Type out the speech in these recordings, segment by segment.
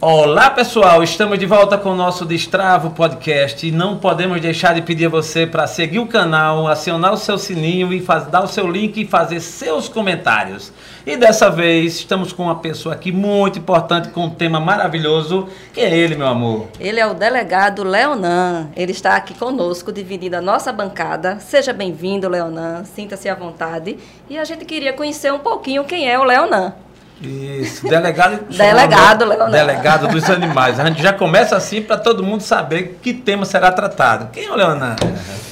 Olá pessoal, estamos de volta com o nosso Destravo Podcast e não podemos deixar de pedir a você para seguir o canal, acionar o seu sininho e faz, dar o seu link e fazer seus comentários. E dessa vez estamos com uma pessoa aqui muito importante com um tema maravilhoso, que é ele, meu amor. Ele é o delegado Leonan. Ele está aqui conosco, dividindo a nossa bancada. Seja bem-vindo, Leonan. Sinta-se à vontade. E a gente queria conhecer um pouquinho quem é o Leonan. Isso, delegado. delegado, Leonardo. Delegado dos animais. A gente já começa assim para todo mundo saber que tema será tratado. Quem é o Leonardo?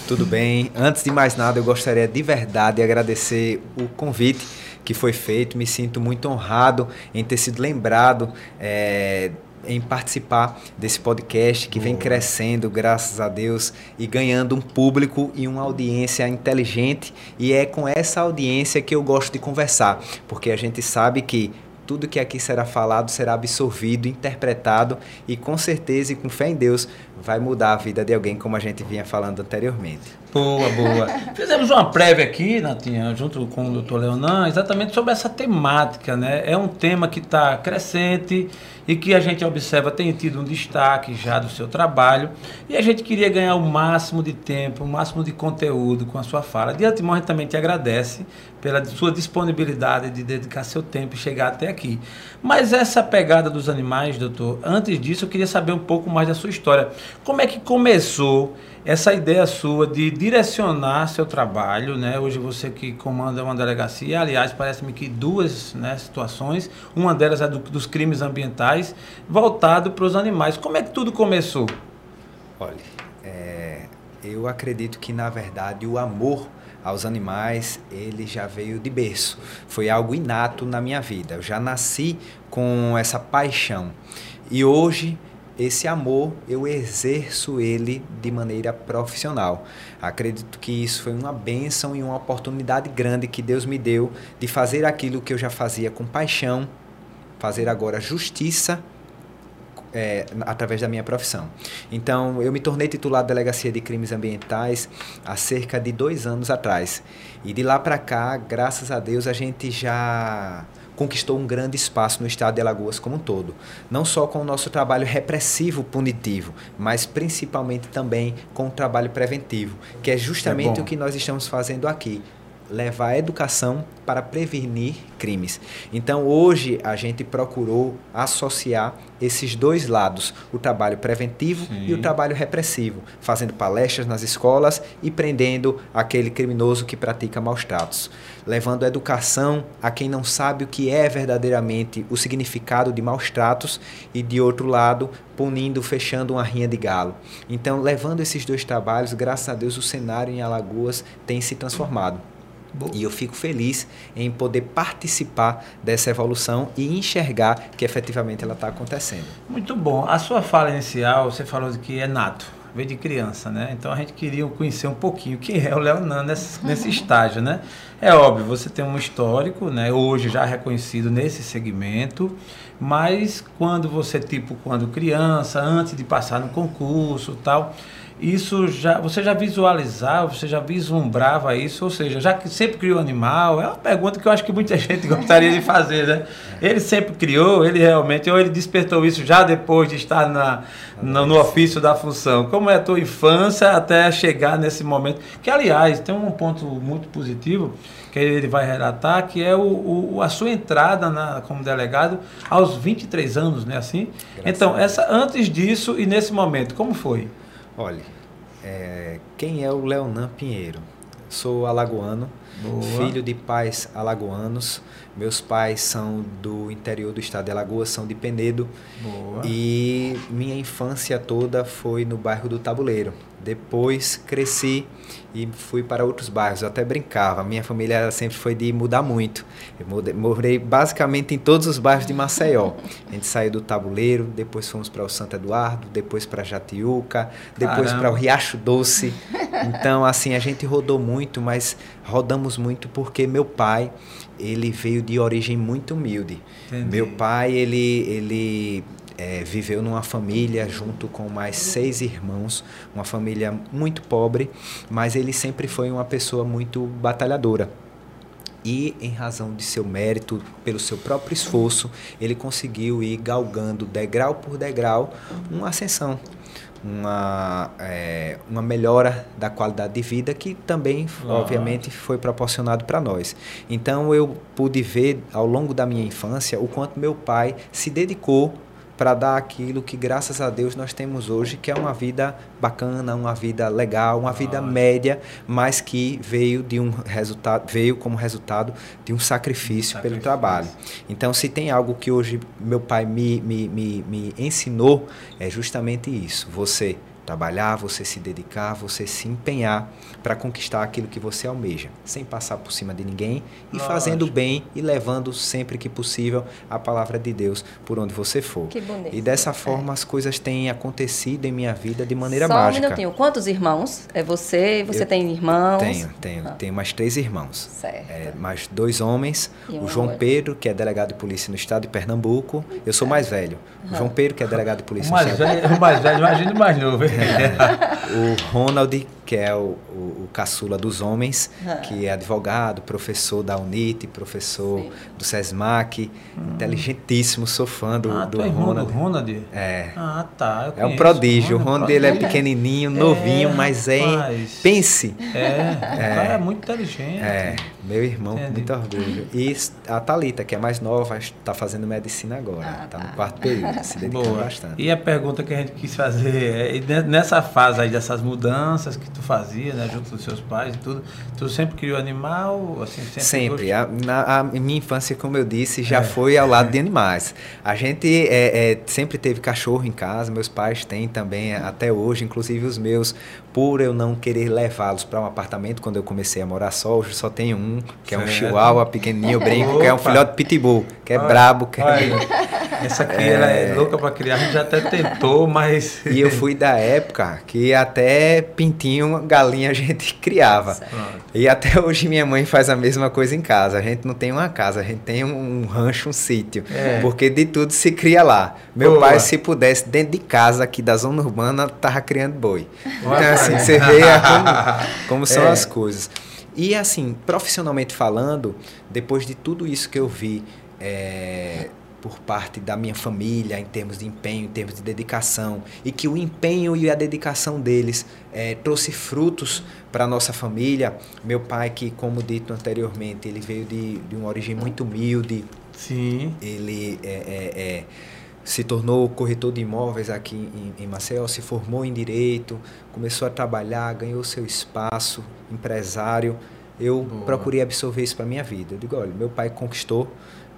Tudo bem. Antes de mais nada, eu gostaria de verdade de agradecer o convite que foi feito. Me sinto muito honrado em ter sido lembrado. É, em participar desse podcast que vem crescendo, graças a Deus, e ganhando um público e uma audiência inteligente. E é com essa audiência que eu gosto de conversar, porque a gente sabe que tudo que aqui será falado será absorvido, interpretado e com certeza e com fé em Deus vai mudar a vida de alguém, como a gente vinha falando anteriormente. Boa, boa. Fizemos uma prévia aqui, Natinha, junto com o doutor Leonan, exatamente sobre essa temática, né? É um tema que está crescente e que a gente observa tem tido um destaque já do seu trabalho e a gente queria ganhar o máximo de tempo, o máximo de conteúdo com a sua fala. De antemão, a gente também te agradece pela sua disponibilidade de dedicar seu tempo e chegar até aqui. Mas essa pegada dos animais, doutor, antes disso eu queria saber um pouco mais da sua história. Como é que começou essa ideia sua de direcionar seu trabalho, né? Hoje você que comanda uma delegacia, aliás, parece-me que duas né, situações, uma delas é do, dos crimes ambientais, voltado para os animais. Como é que tudo começou? Olha, é, eu acredito que na verdade o amor aos animais, ele já veio de berço. Foi algo inato na minha vida. Eu já nasci com essa paixão. E hoje esse amor eu exerço ele de maneira profissional. Acredito que isso foi uma bênção e uma oportunidade grande que Deus me deu de fazer aquilo que eu já fazia com paixão, fazer agora justiça é, através da minha profissão. Então, eu me tornei titular da Delegacia de Crimes Ambientais há cerca de dois anos atrás. E de lá para cá, graças a Deus, a gente já conquistou um grande espaço no estado de Alagoas como um todo. Não só com o nosso trabalho repressivo punitivo, mas principalmente também com o trabalho preventivo, que é justamente é o que nós estamos fazendo aqui levar a educação para prevenir crimes. Então, hoje, a gente procurou associar esses dois lados, o trabalho preventivo Sim. e o trabalho repressivo, fazendo palestras nas escolas e prendendo aquele criminoso que pratica maus tratos, levando a educação a quem não sabe o que é verdadeiramente o significado de maus tratos e, de outro lado, punindo, fechando uma rinha de galo. Então, levando esses dois trabalhos, graças a Deus, o cenário em Alagoas tem se transformado. E eu fico feliz em poder participar dessa evolução e enxergar que efetivamente ela está acontecendo. Muito bom. A sua fala inicial, você falou de que é nato, veio de criança, né? Então a gente queria conhecer um pouquinho quem é o Leonan nesse, nesse estágio, né? É óbvio, você tem um histórico, né? Hoje já reconhecido nesse segmento, mas quando você, tipo, quando criança, antes de passar no concurso tal isso já você já visualizava, você já vislumbrava isso, ou seja, já que sempre criou animal, é uma pergunta que eu acho que muita gente gostaria de fazer, né? Ele sempre criou, ele realmente, ou ele despertou isso já depois de estar na, no, no ofício da função. Como é a tua infância até chegar nesse momento? Que, aliás, tem um ponto muito positivo que ele vai relatar, que é o, o, a sua entrada na, como delegado aos 23 anos, né? Assim? Graças então, essa, antes disso e nesse momento, como foi? Olha, é, quem é o Leonan Pinheiro? Sou alagoano, Boa. filho de pais alagoanos. Meus pais são do interior do estado de Alagoas, são de Penedo. Boa. E minha infância toda foi no bairro do Tabuleiro. Depois cresci e fui para outros bairros. Eu até brincava. Minha família sempre foi de mudar muito. Eu morei basicamente em todos os bairros de Maceió. A gente saiu do Tabuleiro, depois fomos para o Santo Eduardo, depois para Jatiuca, depois para o Riacho Doce. Então, assim, a gente rodou muito, mas rodamos muito porque meu pai, ele veio de origem muito humilde. Entendi. Meu pai, ele, ele é, viveu numa família junto com mais seis irmãos, uma família muito pobre, mas ele sempre foi uma pessoa muito batalhadora. e em razão de seu mérito, pelo seu próprio esforço, ele conseguiu ir galgando degrau por degrau uma ascensão, uma, é, uma melhora da qualidade de vida que também, obviamente, foi proporcionado para nós. Então eu pude ver ao longo da minha infância o quanto meu pai se dedicou para dar aquilo que, graças a Deus, nós temos hoje, que é uma vida bacana, uma vida legal, uma vida média, mas que veio de um resultado, veio como resultado de um sacrifício, sacrifício. pelo trabalho. Então, se tem algo que hoje meu pai me, me, me, me ensinou, é justamente isso. Você trabalhar, você se dedicar, você se empenhar para conquistar aquilo que você almeja, sem passar por cima de ninguém e Lógico. fazendo bem e levando sempre que possível a palavra de Deus por onde você for. Que bonito. E dessa forma é. as coisas têm acontecido em minha vida de maneira Só mágica. Só um minutinho. Quantos irmãos? É você? Você Eu tem irmãos? Tenho, tenho. Ah. Tenho mais três irmãos. Certo. É, mais dois homens. Um o João Pedro, que é delegado de polícia no estado de Pernambuco. Eu sou mais velho. O João Pedro, que é delegado de polícia o mais velho, O mais velho, imagina o mais novo. o Ronald, que é o, o, o caçula dos homens, ah. que é advogado, professor da UNIT, professor Sim. do SESMAC, hum. inteligentíssimo, sou fã do, ah, do é Ronald. do Ronald? É. Ah, tá. é um prodígio. O Ronald, ele é pequenininho, novinho, é, mas é. Rapaz. Pense. É, é. O cara é muito inteligente. É, meu irmão, Entendi. muito orgulho. E a Talita, que é mais nova, está fazendo medicina agora. Está ah, tá. no quarto período, se dedicando Boa. bastante. E a pergunta que a gente quis fazer é, nessa fase aí dessas mudanças que tu fazia, né, junto dos seus pais e tudo, tu sempre criou animal? Assim, sempre. sempre. A, na, a minha infância, como eu disse, já é. foi ao lado de animais. A gente é, é, sempre teve cachorro em casa, meus pais têm também até hoje, inclusive os meus, por eu não querer levá-los para um apartamento quando eu comecei a morar só, hoje só tenho um, que é um chihuahua pequenininho, brinco, que é um filhote pitbull, que é brabo. Que é... Essa aqui é... ela é louca para criar, a gente já até tentou, mas... E eu fui da época que até pintinho, galinha a gente criava. E até hoje minha mãe faz a mesma coisa em casa. A gente não tem uma casa, a gente tem um, um rancho, um sítio. É. Porque de tudo se cria lá. Meu Boa. pai, se pudesse, dentro de casa aqui da zona urbana, tava criando boi. Boa então, assim, você vê como, como são é. as coisas. E assim, profissionalmente falando, depois de tudo isso que eu vi é, por parte da minha família, em termos de empenho, em termos de dedicação, e que o empenho e a dedicação deles é, trouxe frutos para a nossa família. Meu pai, que, como dito anteriormente, ele veio de, de uma origem muito humilde. Sim. Ele é, é, é se tornou corretor de imóveis aqui em, em Maceió, se formou em direito, começou a trabalhar, ganhou seu espaço, empresário. Eu Boa. procurei absorver isso para minha vida. Eu digo, olha, meu pai conquistou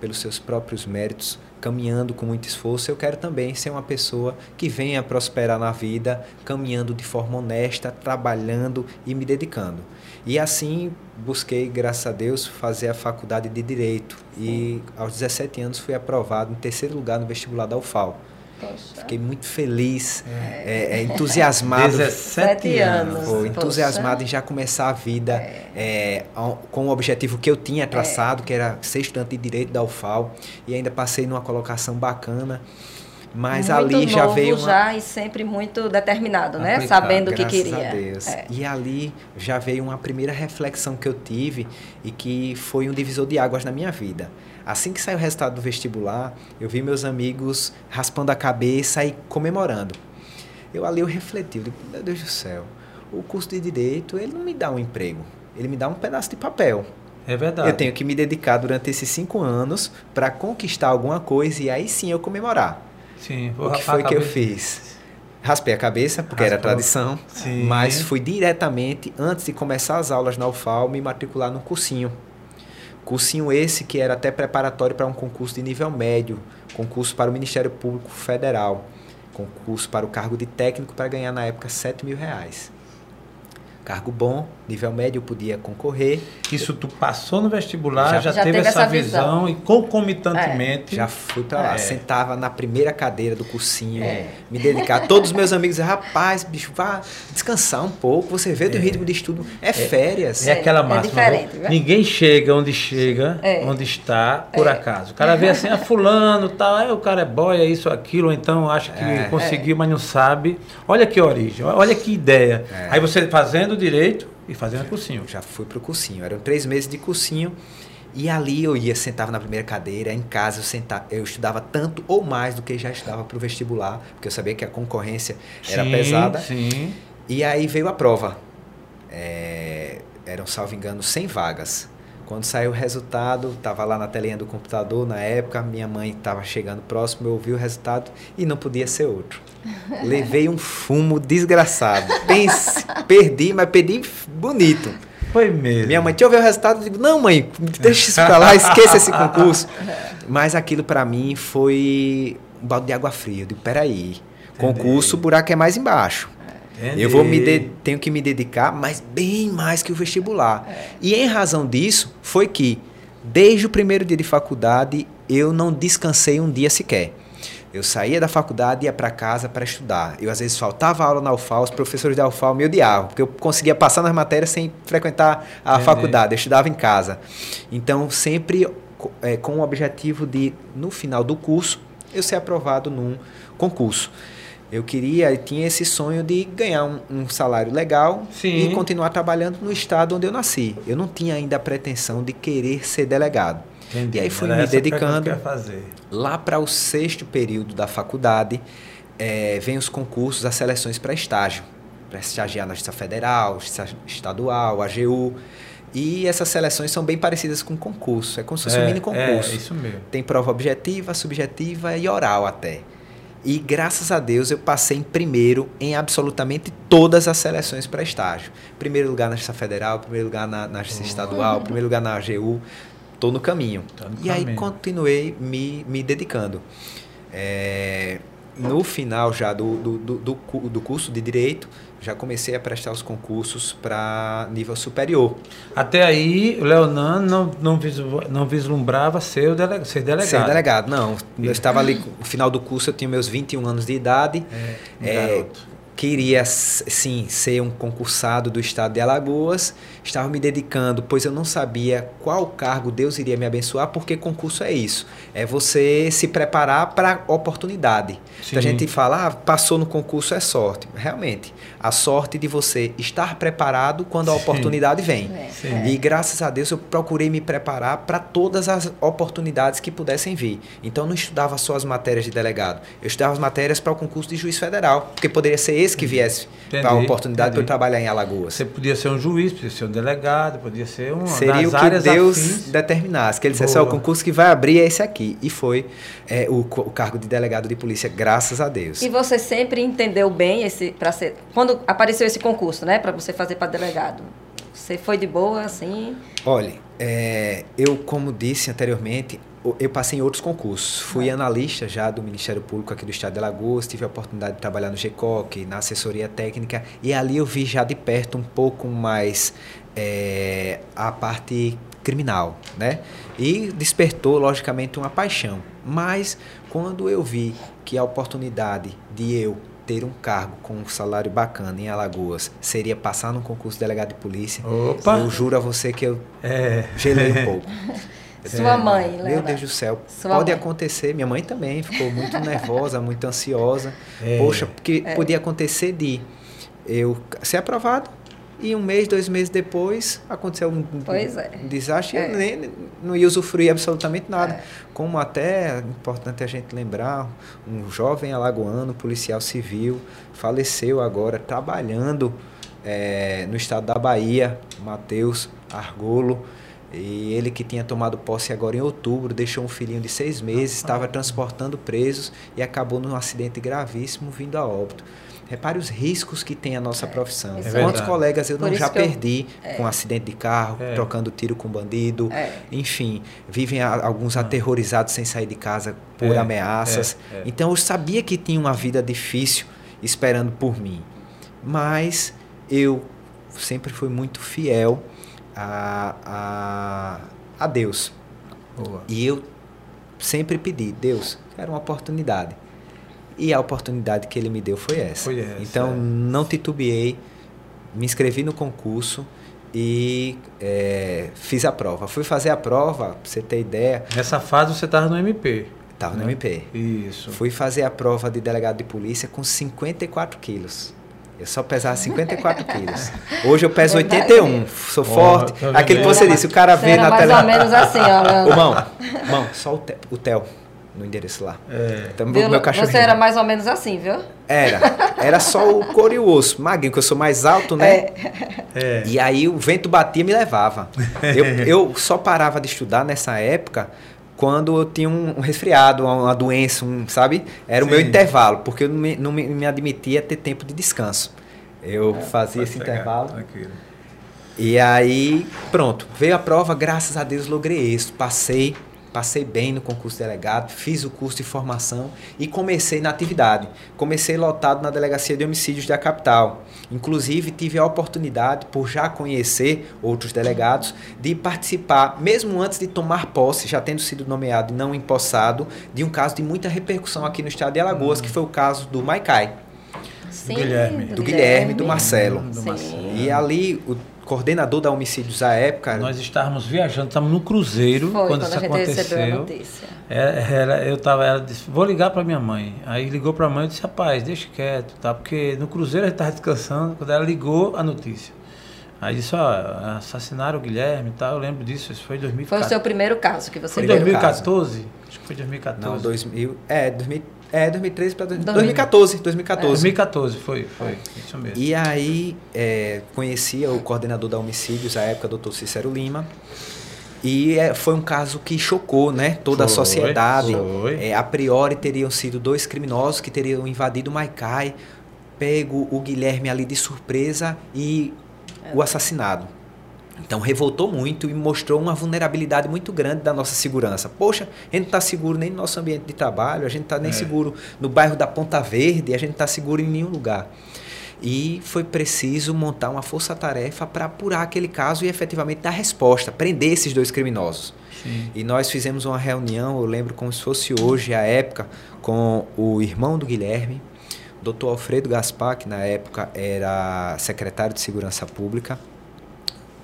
pelos seus próprios méritos, caminhando com muito esforço, eu quero também ser uma pessoa que venha prosperar na vida, caminhando de forma honesta, trabalhando e me dedicando. E assim busquei, graças a Deus, fazer a faculdade de Direito. E aos 17 anos fui aprovado em terceiro lugar no vestibular da UFAL. Poxa. Fiquei muito feliz, é. É, é, entusiasmado. 17 anos. Pô, entusiasmado Poxa. em já começar a vida é. é com o objetivo que eu tinha traçado, que era ser estudante de Direito da UFAL. E ainda passei numa colocação bacana. Mas muito ali já veio uma... já e sempre muito determinado, né? Sabendo o que queria. A Deus. É. E ali já veio uma primeira reflexão que eu tive e que foi um divisor de águas na minha vida. Assim que saiu o resultado do vestibular, eu vi meus amigos raspando a cabeça e comemorando. Eu ali eu refleti, eu digo, meu Deus do céu, o curso de direito, ele não me dá um emprego, ele me dá um pedaço de papel. É verdade. Eu tenho que me dedicar durante esses cinco anos para conquistar alguma coisa e aí sim eu comemorar. Sim, o que foi que eu fiz? Raspei a cabeça, porque Raspou. era tradição, sim. mas fui diretamente, antes de começar as aulas na UFAL, me matricular no cursinho Cursinho esse que era até preparatório para um concurso de nível médio, concurso para o Ministério Público Federal, concurso para o cargo de técnico para ganhar na época 7 mil reais cargo bom, nível médio, podia concorrer. Isso tu passou no vestibular, já, já, já teve, teve, essa visão, visão, e concomitantemente... É. Já fui para lá, é. sentava na primeira cadeira do cursinho, é. me dedicar. Todos os meus amigos diziam, rapaz, bicho, vá descansar um pouco, você vê do é. ritmo de estudo, é, é. férias. É, aquela máxima, ninguém chega onde chega, onde está, por acaso. O cara vê assim, ah, fulano, tal, o cara é boy, é isso, aquilo, ou então acha que conseguiu, mas não sabe. Olha que origem, olha que ideia. Aí você fazendo direito e fazendo cursinho. Já fui para o cursinho. Eram três meses de cursinho E ali eu ia, sentava na primeira cadeira, em casa eu, sentava, eu estudava tanto ou mais do que já estudava para o vestibular, porque eu sabia que a concorrência era Sim, pesada. Sim. E aí veio a prova. É, eram, salvo engano, 100 vagas. Quando saiu o resultado, estava lá na telinha do computador, na época, minha mãe estava chegando próximo, eu ouvi o resultado e não podia ser outro. Levei um fumo desgraçado. Pense, perdi, mas perdi bonito. Foi mesmo. Minha mãe, deixa eu ver o resultado. Eu digo, não, mãe, deixa isso pra lá, esqueça esse concurso. Mas aquilo para mim foi um balde de água fria. Eu digo, peraí, concurso, o buraco é mais embaixo. Entendi. Eu vou me de- tenho que me dedicar, mas bem mais que o vestibular. E em razão disso, foi que desde o primeiro dia de faculdade eu não descansei um dia sequer. Eu saía da faculdade e ia para casa para estudar. Eu às vezes faltava aula na UFAL, os professores da UFAL me odiavam, porque eu conseguia passar nas matérias sem frequentar a Entendi. faculdade, eu estudava em casa. Então, sempre eh, com o objetivo de, no final do curso, eu ser aprovado num concurso. Eu queria, eu tinha esse sonho de ganhar um, um salário legal Sim. e continuar trabalhando no estado onde eu nasci. Eu não tinha ainda a pretensão de querer ser delegado. Entendi. E aí fui Era me dedicando. Lá para o sexto período da faculdade, eh, vem os concursos, as seleções para estágio. Para estagiar na Justiça Federal, Justiça Estadual, AGU. E essas seleções são bem parecidas com concurso. É como se fosse um mini concurso. É, isso mesmo. Tem prova objetiva, subjetiva e oral até. E graças a Deus eu passei em primeiro em absolutamente todas as seleções para estágio. Primeiro lugar na Justiça Federal, primeiro lugar na, na Justiça Estadual, primeiro lugar na AGU. Estou no caminho. No e aí caminho. continuei me, me dedicando. É, no final já do, do, do, do do curso de Direito, já comecei a prestar os concursos para nível superior. Até aí, o Leonan não, não, não vislumbrava ser, o dele, ser delegado. Ser delegado, não. Eu estava ali, no final do curso, eu tinha meus 21 anos de idade. Um É, queria, sim, ser um concursado do estado de Alagoas. Estava me dedicando, pois eu não sabia qual cargo Deus iria me abençoar, porque concurso é isso. É você se preparar para a oportunidade. Sim. A gente fala, ah, passou no concurso é sorte. Realmente, a sorte de você estar preparado quando a Sim. oportunidade vem. É, Sim. E graças a Deus eu procurei me preparar para todas as oportunidades que pudessem vir. Então eu não estudava só as matérias de delegado, eu estudava as matérias para o concurso de juiz federal, porque poderia ser esse que viesse para a oportunidade para eu trabalhar em Alagoas. Você podia ser um juiz, podia ser um delegado, podia ser um Seria das o que áreas Deus afins. determinasse, que ele dissesse, ó, o concurso que vai abrir é esse aqui. E foi é, o, o cargo de delegado de polícia, graças a Deus. E você sempre entendeu bem esse para ser quando apareceu esse concurso, né, para você fazer para delegado. Você foi de boa assim? Olha, é, eu, como disse anteriormente, eu passei em outros concursos. Fui analista já do Ministério Público aqui do Estado de Alagoas, tive a oportunidade de trabalhar no GECOC, na assessoria técnica, e ali eu vi já de perto um pouco mais é, a parte criminal, né? E despertou, logicamente, uma paixão. Mas quando eu vi que a oportunidade de eu ter um cargo com um salário bacana em Alagoas seria passar num concurso de delegado de polícia, Opa! eu juro a você que eu É. gelei um pouco. Sua mãe, Meu Leonardo. Deus do céu, Sua pode mãe. acontecer. Minha mãe também ficou muito nervosa, muito ansiosa. É. Poxa, porque podia acontecer de eu ser aprovado e um mês, dois meses depois aconteceu um, é. desastre e É. eu nem, não ia usufruir absolutamente nada. Como até é importante a gente lembrar, um jovem alagoano, policial civil, faleceu agora trabalhando eh, no estado da Bahia, Matheus Argolo. E ele que tinha tomado posse agora em outubro, deixou um filhinho de seis meses, estava transportando presos e acabou num acidente gravíssimo vindo a óbito. Repare os riscos que tem a nossa profissão. isso é Quantos colegas eu Por não já que eu- perdi com acidente de carro, É. trocando tiro com bandido, É. enfim, vivem a- alguns aterrorizados sem sair de casa por É, ameaças. é, é. Então eu sabia que tinha uma vida difícil esperando por mim. Mas eu sempre fui muito fiel a, a, a Deus. Boa. E eu sempre pedi, Deus, quero uma oportunidade. E a oportunidade que ele me deu foi essa. Foi essa, então é. não titubeei, me inscrevi no concurso e é, fiz a prova. Fui fazer a prova, pra você ter ideia, Nessa fase você estava no MP. estava no né? MP. Isso. Fui fazer a prova de delegado de polícia com 54 quilos. Eu só pesava 54 quilos. Hoje eu peso Verdade. 81. Sou forte. tá Aquilo que você disse, o cara vê na mais tele. ou menos assim, ó. Ô, mão, mão, só o, te, o Theo no endereço lá. É. Então, meu cachorrinho. Você era mais ou menos assim, viu? Era. Era só o couro e o osso. Magrinho, que eu sou mais alto, né? É. E aí o vento batia e me levava. Eu, eu só parava de estudar nessa época quando eu tinha um, um resfriado, uma, uma doença, um, sabe? Era o meu Sim. intervalo, porque eu não me, não me, admitia ter tempo de descanso. Eu fazia Pode esse intervalo. Tranquilo. E aí, pronto, veio a prova, graças a Deus logrei isso. Passei, passei bem no concurso de delegado, fiz o curso de formação e comecei na atividade. Comecei lotado na Delegacia de Homicídios da capital. Inclusive, tive a oportunidade, por já conhecer outros delegados, de participar, mesmo antes de tomar posse, já tendo sido nomeado e não empossado, de um caso de muita repercussão aqui no estado de Alagoas, que foi o caso do Maicai. Sim, Guilherme. Do Guilherme e do Marcelo. Do. Marcelo. E ali, o coordenador da homicídios à época, Nós estávamos viajando, estávamos no cruzeiro Foi quando, quando, isso a gente recebeu a aconteceu. notícia. Era, era- eu tava, ela disse, vou ligar para minha mãe. Aí ligou para a mãe e disse, rapaz, deixa quieto, tá? Porque no cruzeiro a gente estava descansando, quando ela ligou a notícia. Aí disse, ó, assassinaram o Guilherme e tal, eu lembro disso, isso foi em Foi o 2014. seu primeiro caso que você Foi em Primeiro 2014? Acho que foi 2014. Não, 2000. É, 2000, é 2013 para 2000. 2014. 2014. 2014, foi, foi, isso mesmo. E aí, é, conhecia o coordenador da homicídios à época, doutor Cícero Lima. E é, foi um caso que chocou né, toda a Foi, sociedade. foi. É, a priori teriam sido dois criminosos que teriam invadido o Maicai, pego o Guilherme ali de surpresa e o assassinado. Então revoltou muito e mostrou uma vulnerabilidade muito grande da nossa segurança. Poxa, a gente não está seguro nem no nosso ambiente de trabalho, a gente está nem É. seguro no bairro da Ponta Verde, a gente está seguro em nenhum lugar. E foi preciso montar uma força-tarefa para apurar aquele caso e efetivamente dar resposta, prender esses dois criminosos. Sim. E nós fizemos uma reunião, eu lembro como se fosse hoje, a época, com o irmão do Guilherme, Dr. Alfredo Gaspar, que na época era secretário de Segurança Pública,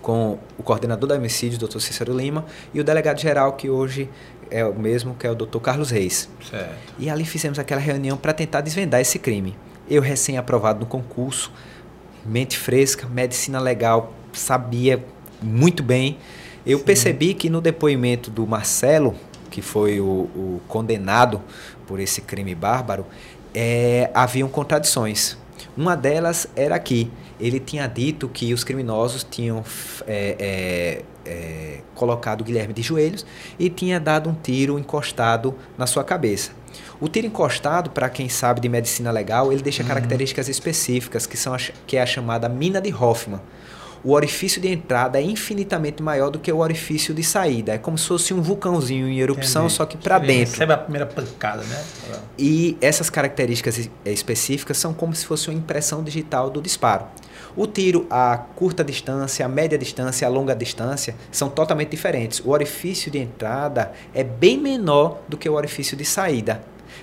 com o coordenador da homicídio, Dr. Cícero Lima, e o delegado-geral, que hoje é o mesmo, que é o Dr. Carlos Reis. Certo. E ali fizemos aquela reunião para tentar desvendar esse crime. Eu, recém-aprovado no concurso, mente fresca, medicina legal, sabia muito bem. Eu percebi que no depoimento do Marcelo, que foi o, o condenado por esse crime bárbaro, é, haviam contradições. Uma delas era que ele tinha dito que os criminosos tinham é, é, é, colocado Guilherme de joelhos e tinha dado um tiro encostado na sua cabeça. O tiro encostado, para quem sabe de medicina legal, ele deixa características específicas, que, são a, que é a chamada mina de Hoffman. O orifício de entrada é infinitamente maior do que o orifício de saída. É como se fosse um vulcãozinho em erupção, Entendi. só que para dentro. Recebe a primeira pancada, né? E essas características es- específicas são como se fosse uma impressão digital do disparo. O tiro a curta distância, a média distância, a longa distância são totalmente diferentes. O orifício de entrada é bem menor do que o orifício de saída.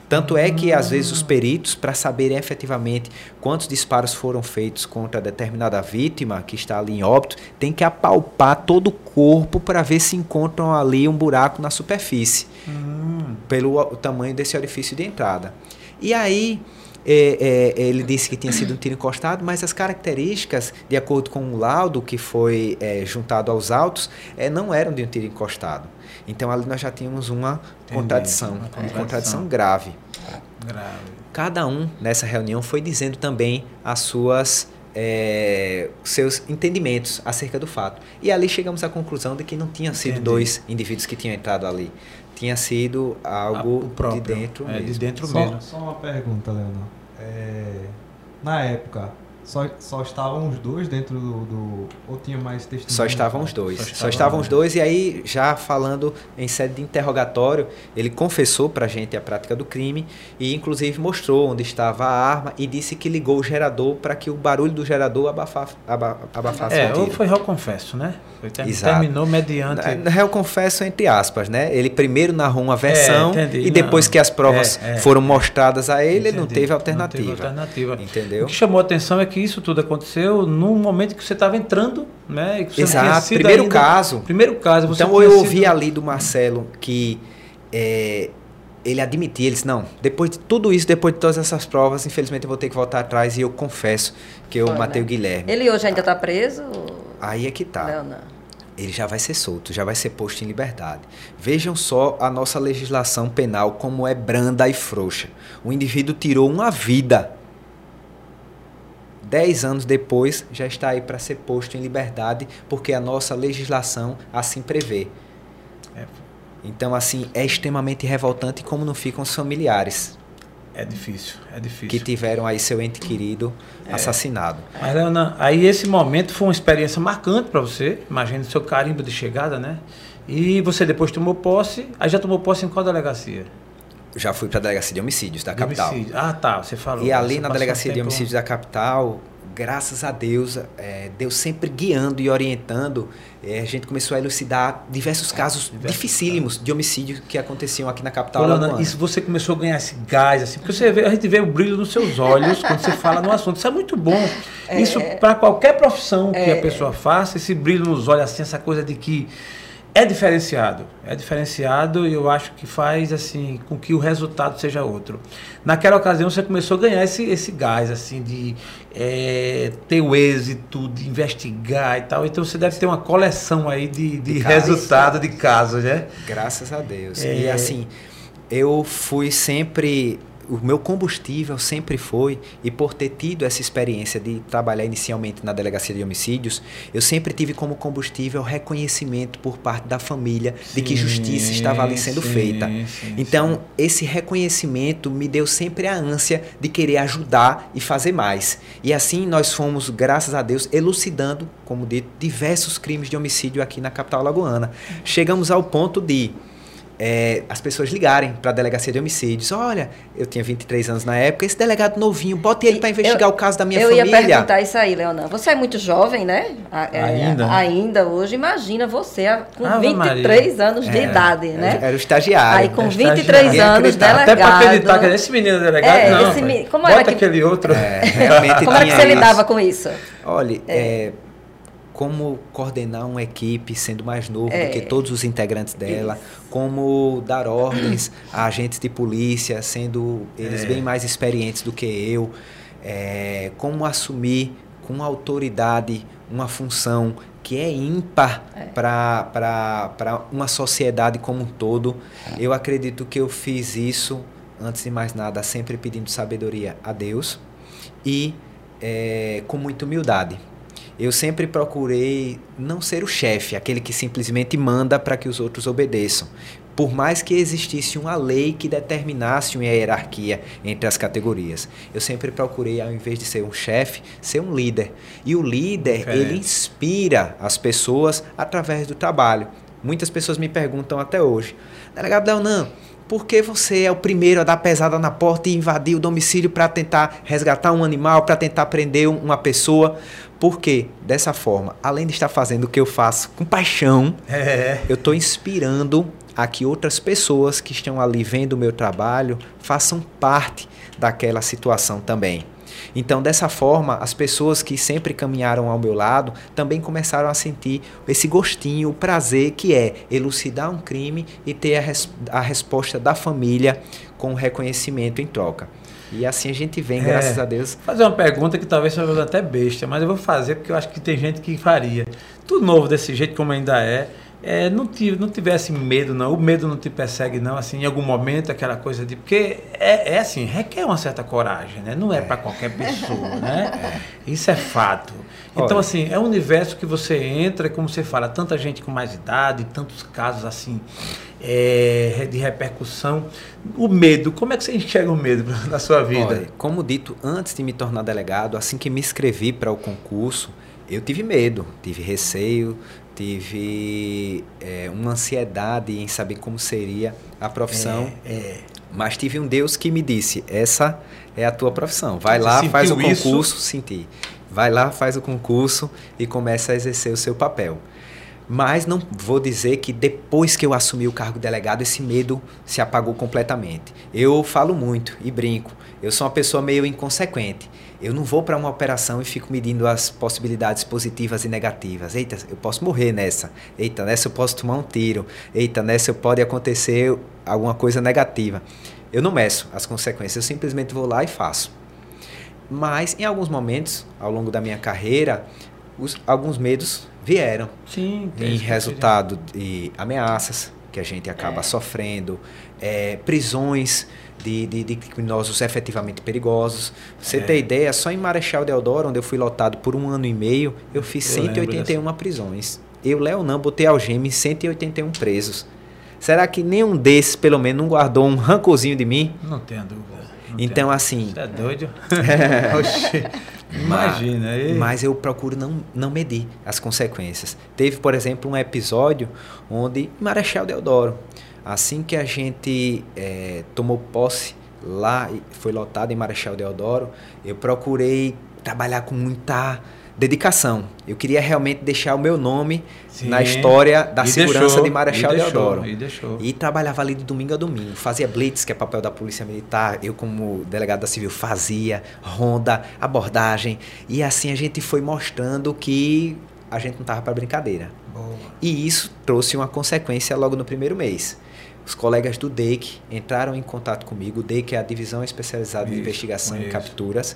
Tanto é que, às vezes, os peritos, para saberem efetivamente quantos disparos foram feitos contra determinada vítima que está ali em óbito, tem que apalpar todo o corpo para ver se encontram ali um buraco na superfície Hum, pelo o tamanho desse orifício de entrada. E aí é, é, ele disse que tinha sido um tiro encostado, mas as características, de acordo com o laudo que foi é, juntado aos autos, é, não eram de um tiro encostado. Então ali nós já tínhamos uma Entendi, contradição, uma uma contradição. contradição grave. grave. Cada um nessa reunião foi dizendo também as suas é, seus entendimentos acerca do fato. E ali chegamos à conclusão de que não tinham sido Entendi. dois indivíduos que tinham entrado ali. Tinha sido algo Ah, próprio, de dentro é, mesmo. de dentro Só, mesmo. só uma pergunta, Leonor. É, na época, só, só estavam os dois dentro do. do- ou tinha mais testemunhas? Só estavam os dois. Só Só estavam estavam, os os dois, e aí, já falando em sede de interrogatório, ele confessou pra gente a prática do crime e, inclusive, mostrou onde estava a arma e disse que ligou o gerador para que o barulho do gerador abafasse, aba, abafasse É, o ou tiro. foi réu confesso, né? Exato. terminou mediante. Na- Na real, confesso entre aspas, né? Ele primeiro narrou uma versão É, entendi. e depois Não. que as provas É, é. foram mostradas a ele, ele não Entendi. teve alternativa. Não teve alternativa. O Entendeu? que chamou a atenção é que isso tudo aconteceu num momento que você estava entrando, né? Que você não tinha Exato. Primeiro ainda- caso. Primeiro caso. Você Então eu sido- ouvi ali do Marcelo que é, ele admitia, ele disse, não, depois de tudo isso, depois de todas essas provas, infelizmente eu vou ter que voltar atrás e eu confesso que eu Foi, matei né? o Guilherme. Ele hoje ainda está preso? Aí é que tá. Leonan? Ele já vai ser solto, já vai ser posto em liberdade. Vejam só a nossa legislação penal como é branda e frouxa. O indivíduo tirou uma vida. Dez anos depois, já está aí para ser posto em liberdade, porque a nossa legislação assim prevê. É. Então, assim, é extremamente revoltante como não ficam os familiares É difícil, é difícil. que tiveram aí seu ente querido assassinado. Mas, Leonan, aí esse momento foi uma experiência marcante para você. Imagina o seu carimbo de chegada, né? E você depois tomou posse. Aí já tomou posse em qual delegacia? Já fui para a delegacia de homicídios da De capital. homicídio. Ah, tá. Você falou. E ali na passou um delegacia de homicídios da capital, graças a Deus, é, Deus sempre guiando e orientando, é, a gente começou a elucidar diversos casos diversos dificílimos de homicídio que aconteciam aqui na capital. Alagoana. isso você começou a ganhar esse gás, assim, porque você vê, a gente vê o brilho nos seus olhos quando você fala no assunto. Isso é muito bom. Isso para qualquer profissão que a pessoa faça, esse brilho nos olhos, assim, essa coisa de que é diferenciado. É diferenciado e eu acho que faz assim com que o resultado seja outro. Naquela ocasião você começou a ganhar esse, esse gás, assim, de é, ter o êxito, de investigar e tal. Então você deve ter uma coleção aí de, de, De casos. resultado de casos, né? Graças a Deus. É. E assim, eu fui sempre. O meu combustível sempre foi, e por ter tido essa experiência de trabalhar inicialmente na delegacia de homicídios, eu sempre tive como combustível reconhecimento por parte da família de que Sim, justiça estava ali sendo sim, feita. sim, Então, sim. esse reconhecimento me deu sempre a ânsia de querer ajudar e fazer mais. E assim nós fomos, graças a Deus, elucidando, como dito, diversos crimes de homicídio aqui na capital alagoana. Chegamos ao ponto de é, as pessoas ligarem para a delegacia de homicídios. Olha, eu tinha 23 anos na época, esse delegado novinho, bote ele para investigar Eu- o caso da minha eu família. ia perguntar isso aí, Leonan. Você é muito jovem, né? É, Ainda, né? Ainda hoje. Imagina você com Ave 23 anos de É, idade, né? Era o estagiário. Aí com É 23 estagiário. anos, delegado. Até para acreditar que esse menino é delegado, É, não. esse como Bota era que- aquele outro. É, realmente Como era que você isso. lidava com isso? Olha, é, como coordenar uma equipe sendo mais novo É. do que todos os integrantes dela, como dar ordens a agentes de polícia, sendo eles É. bem mais experientes do que eu, é, como assumir com autoridade uma função que é ímpar para uma sociedade como um todo. Eu acredito que eu fiz isso, antes de mais nada, sempre pedindo sabedoria a Deus e é, com muita humildade. Eu sempre procurei não ser o chefe, aquele que simplesmente manda para que os outros obedeçam. Por mais que existisse uma lei que determinasse uma hierarquia entre as categorias, eu sempre procurei, ao invés de ser um chefe, ser um líder. E o líder, Diferente. ele inspira as pessoas através do trabalho. Muitas pessoas me perguntam até hoje, delegado Delnan, por que você é o primeiro a dar pesada na porta e invadir o domicílio para tentar resgatar um animal, para tentar prender um- uma pessoa? Porque, dessa forma, além de estar fazendo o que eu faço com paixão, É. eu estou inspirando a que outras pessoas que estão ali vendo o meu trabalho façam parte daquela situação também. Então, dessa forma, as pessoas que sempre caminharam ao meu lado também começaram a sentir esse gostinho, o prazer que é elucidar um crime e ter a, res- a resposta da família com reconhecimento em troca. E assim a gente vem, É. graças a Deus. Fazer uma pergunta que talvez seja até besta, mas eu vou fazer porque eu acho que tem gente que faria. Tudo novo desse jeito como ainda é. É, não, tive, não tivesse medo, não. O medo não te persegue, não. Assim, em algum momento, aquela coisa de. Porque é, é assim, requer uma certa coragem, né? Não é, para qualquer pessoa, né? Isso é fato. Então, Olha. assim, é um universo que você entra, como você fala, tanta gente com mais idade, tantos casos assim é, de repercussão. O medo, como é que você enxerga o medo na sua vida? Olha, como dito, antes de me tornar delegado, assim que me inscrevi para o concurso, eu tive medo, tive receio, tive é, uma ansiedade em saber como seria a profissão. É, Mas tive um Deus que me disse: essa é a tua profissão. Vai Você lá, faz o sentiu isso? concurso, senti. Vai lá, faz o concurso e começa a exercer o seu papel. Mas não vou dizer que depois que eu assumi o cargo de delegado, esse medo se apagou completamente. Eu falo muito e brinco. Eu sou uma pessoa meio inconsequente. Eu não vou para uma operação e fico medindo as possibilidades positivas e negativas. Eita, eu posso morrer nessa. Eita, nessa eu posso tomar um tiro. Eita, nessa pode acontecer alguma coisa negativa. Eu não meço as consequências, eu simplesmente vou lá e faço. Mas em alguns momentos, ao longo da minha carreira, os, alguns medos vieram. Sim, em resultado de ameaças que a gente acaba é. sofrendo, é, prisões de, de, de, criminosos efetivamente perigosos. Você é. ter ideia, só em Marechal Deodoro, onde eu fui lotado por um ano e meio, eu fiz eu 181 prisões. Eu, Leonan, botei algema em 181 presos. Será que nenhum desses, pelo menos, não guardou um rancorzinho de mim? Não tenho dúvida. Não então, tenho. assim. Você é doido? Imagina. Mas, mas eu procuro não, não medir as consequências. Teve, por exemplo, um episódio onde Marechal Deodoro, assim que a gente é, tomou posse lá, foi lotado em Marechal Deodoro, eu procurei trabalhar com muita dedicação. Eu queria realmente deixar o meu nome Sim. na história da e segurança deixou, de Marechal e Deodoro. E, deixou. e trabalhava ali de domingo a domingo. Fazia blitz, que é papel da Polícia Militar. Eu, como delegado da Civil, fazia ronda, abordagem. E assim a gente foi mostrando que a gente não estava para brincadeira. Boa. E isso trouxe uma consequência logo no primeiro mês. Os colegas do DEIC entraram em contato comigo. O DEIC é a Divisão Especializada isso, de Investigação e Capturas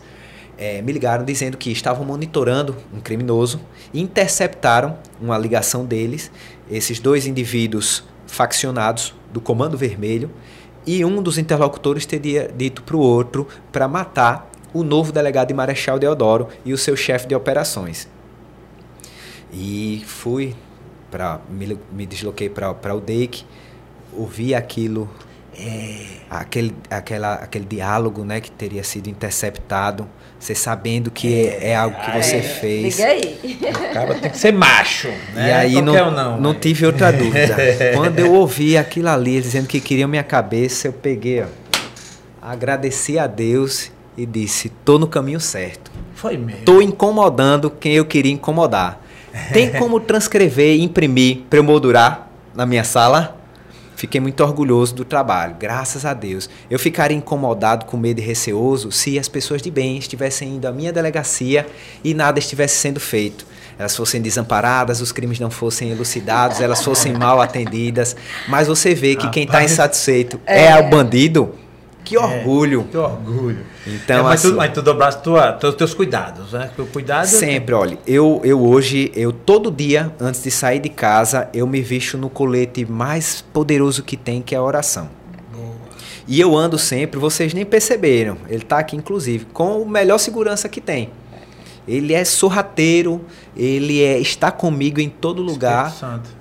é, me ligaram dizendo que estavam monitorando um criminoso e interceptaram uma ligação deles, esses dois indivíduos faccionados do Comando Vermelho, e um dos interlocutores teria dito para o outro para matar o novo delegado de Marechal Deodoro e o seu chefe de operações. E fui para me, me desloquei para o DEIC, ouvi aquilo é, aquele, aquela, aquele diálogo né, que teria sido interceptado, você sabendo que é, é algo que você é, fez. Liga aí. O cara tem que ser macho. Né? E aí não, não, não tive outra dúvida. Quando eu ouvi aquilo ali, dizendo que queriam minha cabeça, eu peguei, ó, agradeci a Deus e disse: tô no caminho certo. Foi mesmo. Tô incomodando quem eu queria incomodar. Tem como transcrever e imprimir para eu moldurar na minha sala? Fiquei muito orgulhoso do trabalho, graças a Deus. Eu ficaria incomodado, com medo e receoso se as pessoas de bem estivessem indo à minha delegacia e nada estivesse sendo feito. Elas fossem desamparadas, os crimes não fossem elucidados, elas fossem mal atendidas. Mas você vê que quem está insatisfeito é, é o bandido que orgulho. É, que orgulho. Então, é, mas, assim, tu, mas tu dobraste tua, os teus cuidados, né? O cuidado sempre, olha, eu, eu hoje, eu todo dia, antes de sair de casa, eu me visto no colete mais poderoso que tem, que é a oração. Boa. E eu ando sempre, vocês nem perceberam, ele está aqui inclusive, com o melhor segurança que tem. Ele é sorrateiro, ele é, está comigo em todo lugar.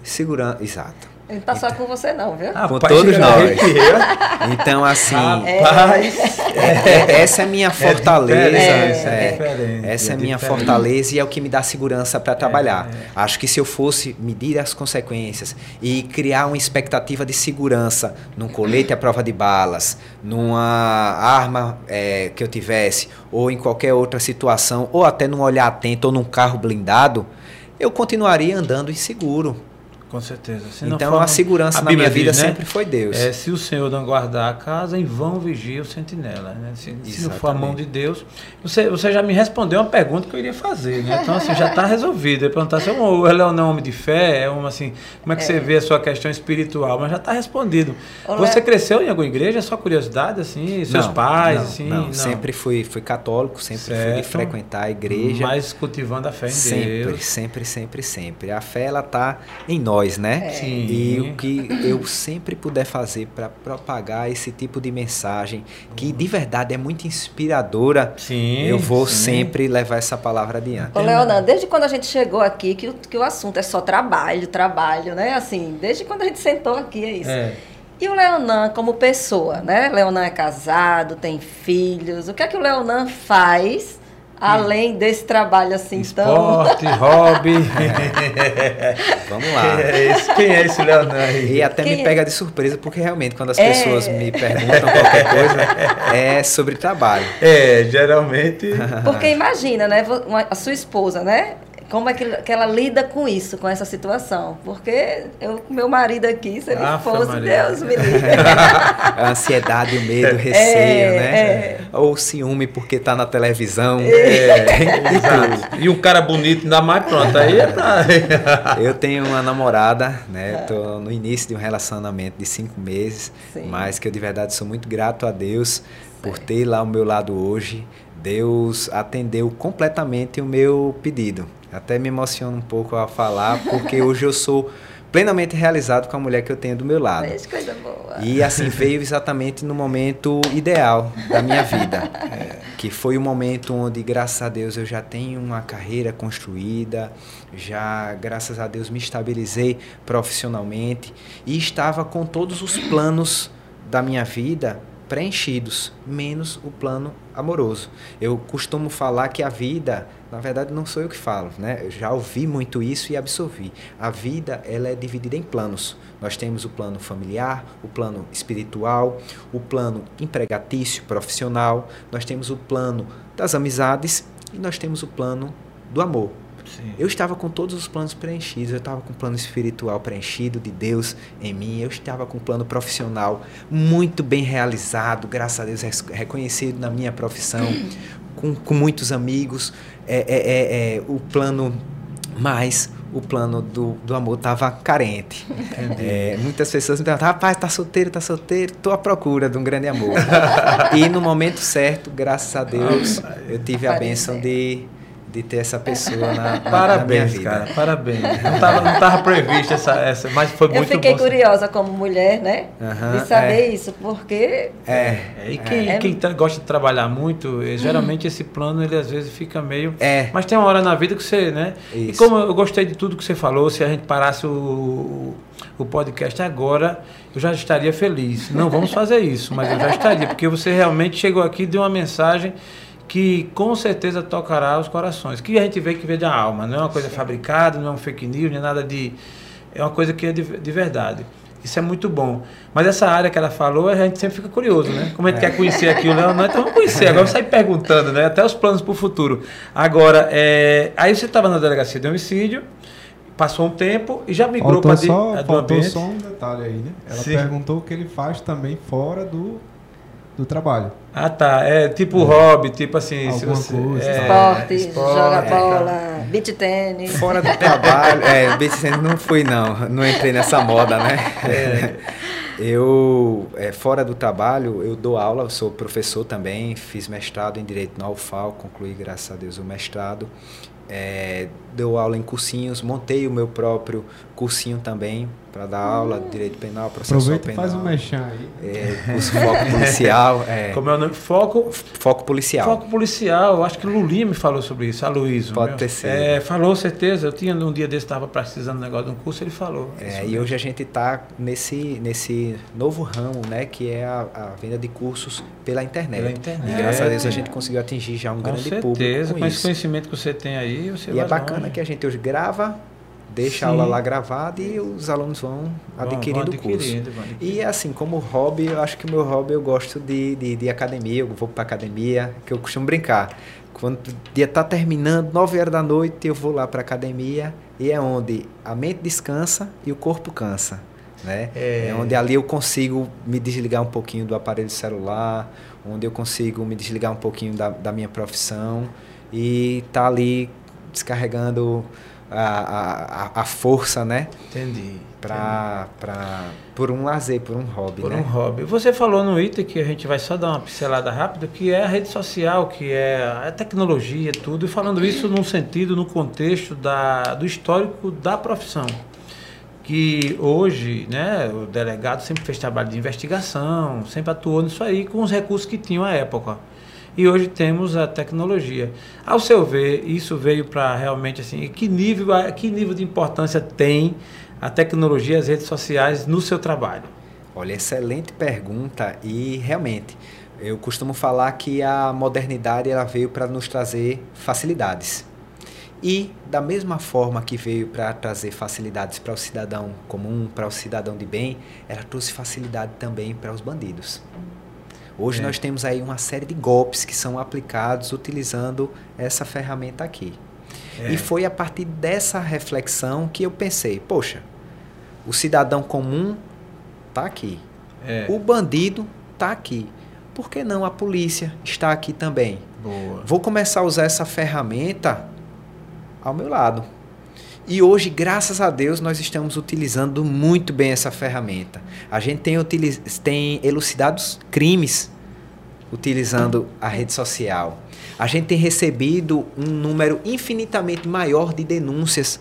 Segurando, exato. Ele tá só com você não, viu? Ah, com todos nós. então, assim... Rapaz, é, é, essa é a minha fortaleza. É, é, essa é a minha fortaleza e é o que me dá segurança para trabalhar. Acho que se eu fosse medir as consequências e criar uma expectativa de segurança num colete à prova de balas, numa arma é, que eu tivesse, ou em qualquer outra situação, ou até num olhar atento, ou num carro blindado, eu continuaria andando inseguro. Com certeza. Se então for, a segurança a na minha vida diz, né? sempre foi Deus. É, se o Senhor não guardar a casa, em vão vigia o sentinela. Né? Se, se, não for a mão de Deus. Você, você já me respondeu uma pergunta que eu iria fazer. Né? Então, assim, já está resolvido. Eu perguntar se o Leão é um homem de fé, é um, assim, como é que é. você vê a sua questão espiritual, mas já está respondido. você cresceu em alguma igreja? É só curiosidade, assim? Seus não, pais, não, assim? Não, sempre fui, fui católico, sempre certo. fui de frequentar a igreja. Mas cultivando a fé em sempre, Deus. Sempre, sempre, sempre. A fé, ela está em nós, né? É. Sim. E o que eu sempre puder fazer para propagar esse tipo de mensagem, que de verdade é muito inspiradora, sim, eu vou sim. sempre levar essa palavra adiante. Ô, Leonan, desde quando a gente chegou aqui, que o, que o assunto é só trabalho, trabalho, né? Assim, desde quando a gente sentou aqui, é isso. É. E o Leonan como pessoa, né? Leonan é casado, tem filhos. O que é que o Leonan faz Além desse trabalho assim Esporte, tão... hobby. Vamos lá. Quem é esse, Quem é esse Leonardo? E até Quem me é? pega de surpresa, porque realmente quando as é... pessoas me perguntam qualquer coisa, é sobre trabalho. É, geralmente. Porque imagina, né? A sua esposa, né? Como é que, que ela lida com isso, com essa situação? Porque eu, meu marido aqui, se ele Afa, fosse, Maria. Deus me livre. a ansiedade, o medo, o receio, É, né? é. Ou o ciúme porque tá na televisão. É, exato. E um cara bonito, ainda mais pronto. Aí é pra. Eu tenho uma namorada, né? Tô no início de um relacionamento de cinco meses, Sim. mas que eu de verdade sou muito grato a Deus por ter lá ao meu lado hoje. Deus atendeu completamente o meu pedido. Até me emociono um pouco a falar, porque hoje eu sou plenamente realizado com a mulher que eu tenho do meu lado. Mas coisa boa. E assim veio exatamente no momento ideal da minha vida, é, que foi o momento onde, graças a Deus, eu já tenho uma carreira construída, já, graças a Deus, me estabilizei profissionalmente e estava com todos os planos da minha vida preenchidos, menos o plano amoroso. Eu costumo falar que a vida, na verdade não sou eu que falo, né? Eu já ouvi muito isso e absorvi. A vida, ela é dividida em planos. Nós temos o plano familiar, o plano espiritual, o plano empregatício, profissional, nós temos o plano das amizades e nós temos o plano do amor. Sim. Eu estava com todos os planos preenchidos, eu estava com o plano espiritual preenchido de Deus em mim, eu estava com o plano profissional muito bem realizado, graças a Deus reconhecido na minha profissão, com, com muitos amigos, é, é, é, é, o plano mais o plano do, do amor estava carente. É, muitas pessoas me perguntam, rapaz, tá solteiro, tá solteiro, tô à procura de um grande amor. e no momento certo, graças a Deus, eu tive a bênção de, de ter essa pessoa na, na- na minha Parabéns, vida. cara, parabéns. Não tava, não tava previsto essa, essa, mas foi Eu muito fiquei bom. curiosa como mulher, né? Aham, de saber é. isso, porque É, É, e quem, É. quem tá- gosta de trabalhar muito, eh, geralmente esse plano ele às vezes fica meio. É. Mas tem uma hora na vida que você, né? E Isso. como eu gostei de tudo que você falou, se a gente parasse o, o podcast agora, eu já estaria feliz. Não vamos fazer isso, mas eu já estaria, porque você realmente chegou aqui e deu uma mensagem que com certeza tocará os corações. Que a gente vê que vê da alma, não é uma coisa fabricada, não é um fake news, não é nada de. É uma coisa que é de, de verdade. Isso é muito bom. Mas essa área que ela falou, a gente sempre fica curioso, né? Como a gente quer conhecer aqui o Leonardo, então vamos conhecer. Agora sair perguntando, né? Até os planos para o futuro. Agora, é, aí você estava na delegacia de homicídio, passou um tempo e já migrou para só, do faltou ambiente. só um detalhe aí, né? Ela Sim. perguntou o que ele faz também fora do, do trabalho. Ah, tá. É tipo hobby, tipo assim. se Alguma você, coisa, é, esporte, esporte, joga é, bola, beach tênis. Fora do trabalho, é, beat tennis não fui não, não entrei nessa moda, né? Eu, é, fora do trabalho, eu dou aula, eu sou professor também, fiz mestrado em Direito na UFAL, concluí, graças a Deus, o mestrado. É, dou aula em cursinhos, montei o meu próprio cursinho também para dar aula de Direito Penal, Processual Aproveita e Penal. faz um mechan aí. é, curso Foco Policial, é, Como é o nome? Foco, Foco Policial. Foco policial, acho que o Lulinha me falou sobre isso, a Luísa. Pode meu. ter sido. É, falou, certeza. Eu tinha um dia desse, estava precisando de um negócio de um curso, ele falou. É, e hoje a gente está nesse, nesse novo ramo, né, que é a, a venda de cursos pela internet. Pela internet. E graças a Deus a gente conseguiu atingir já um Com grande certeza, público com com esse conhecimento que você tem aí, você E vai é bacana longe. que a gente hoje grava, deixa a Sim. aula lá gravada e os alunos vão adquirindo o curso. vão. E assim, como hobby, eu acho que o meu hobby eu gosto de, de, de academia, eu vou para academia, que eu costumo brincar. Quando o dia tá terminando, 9 horas da noite, eu vou lá para academia e é onde a mente descansa e o corpo cansa. Né? É. É onde ali eu consigo me desligar um pouquinho do aparelho celular, onde eu consigo me desligar um pouquinho da, da minha profissão e tá ali descarregando a, a, a- força, né? Entendi. Pra, pra, por um lazer, por um hobby, Por né? um hobby. Você falou no item que a gente vai só dar uma pincelada rápida, que é a rede social, que é a tecnologia, tudo, e falando isso num sentido, no contexto da, do histórico da profissão. Que hoje, né, o delegado sempre fez trabalho de investigação, sempre atuou nisso aí com os recursos que tinham à época. E hoje temos a tecnologia. Ao seu ver, isso veio para realmente assim, que nível, que nível de importância tem a tecnologia as redes sociais no seu trabalho? Olha, excelente pergunta e realmente eu costumo falar que a modernidade ela veio para nos trazer facilidades. E da mesma forma que veio para trazer facilidades para o cidadão comum, para o cidadão de bem, ela trouxe facilidade também para os bandidos. Hoje É. nós temos aí uma série de golpes que são aplicados utilizando essa ferramenta aqui. É. E foi a partir dessa reflexão que eu pensei, poxa, o cidadão comum está aqui. É. O bandido está aqui. Por que não a polícia está aqui também? Boa. Vou começar a usar essa ferramenta ao meu lado. E hoje, graças a Deus, nós estamos utilizando muito bem essa ferramenta. A gente tem, tem elucidado crimes utilizando a rede social. A gente tem recebido um número infinitamente maior de denúncias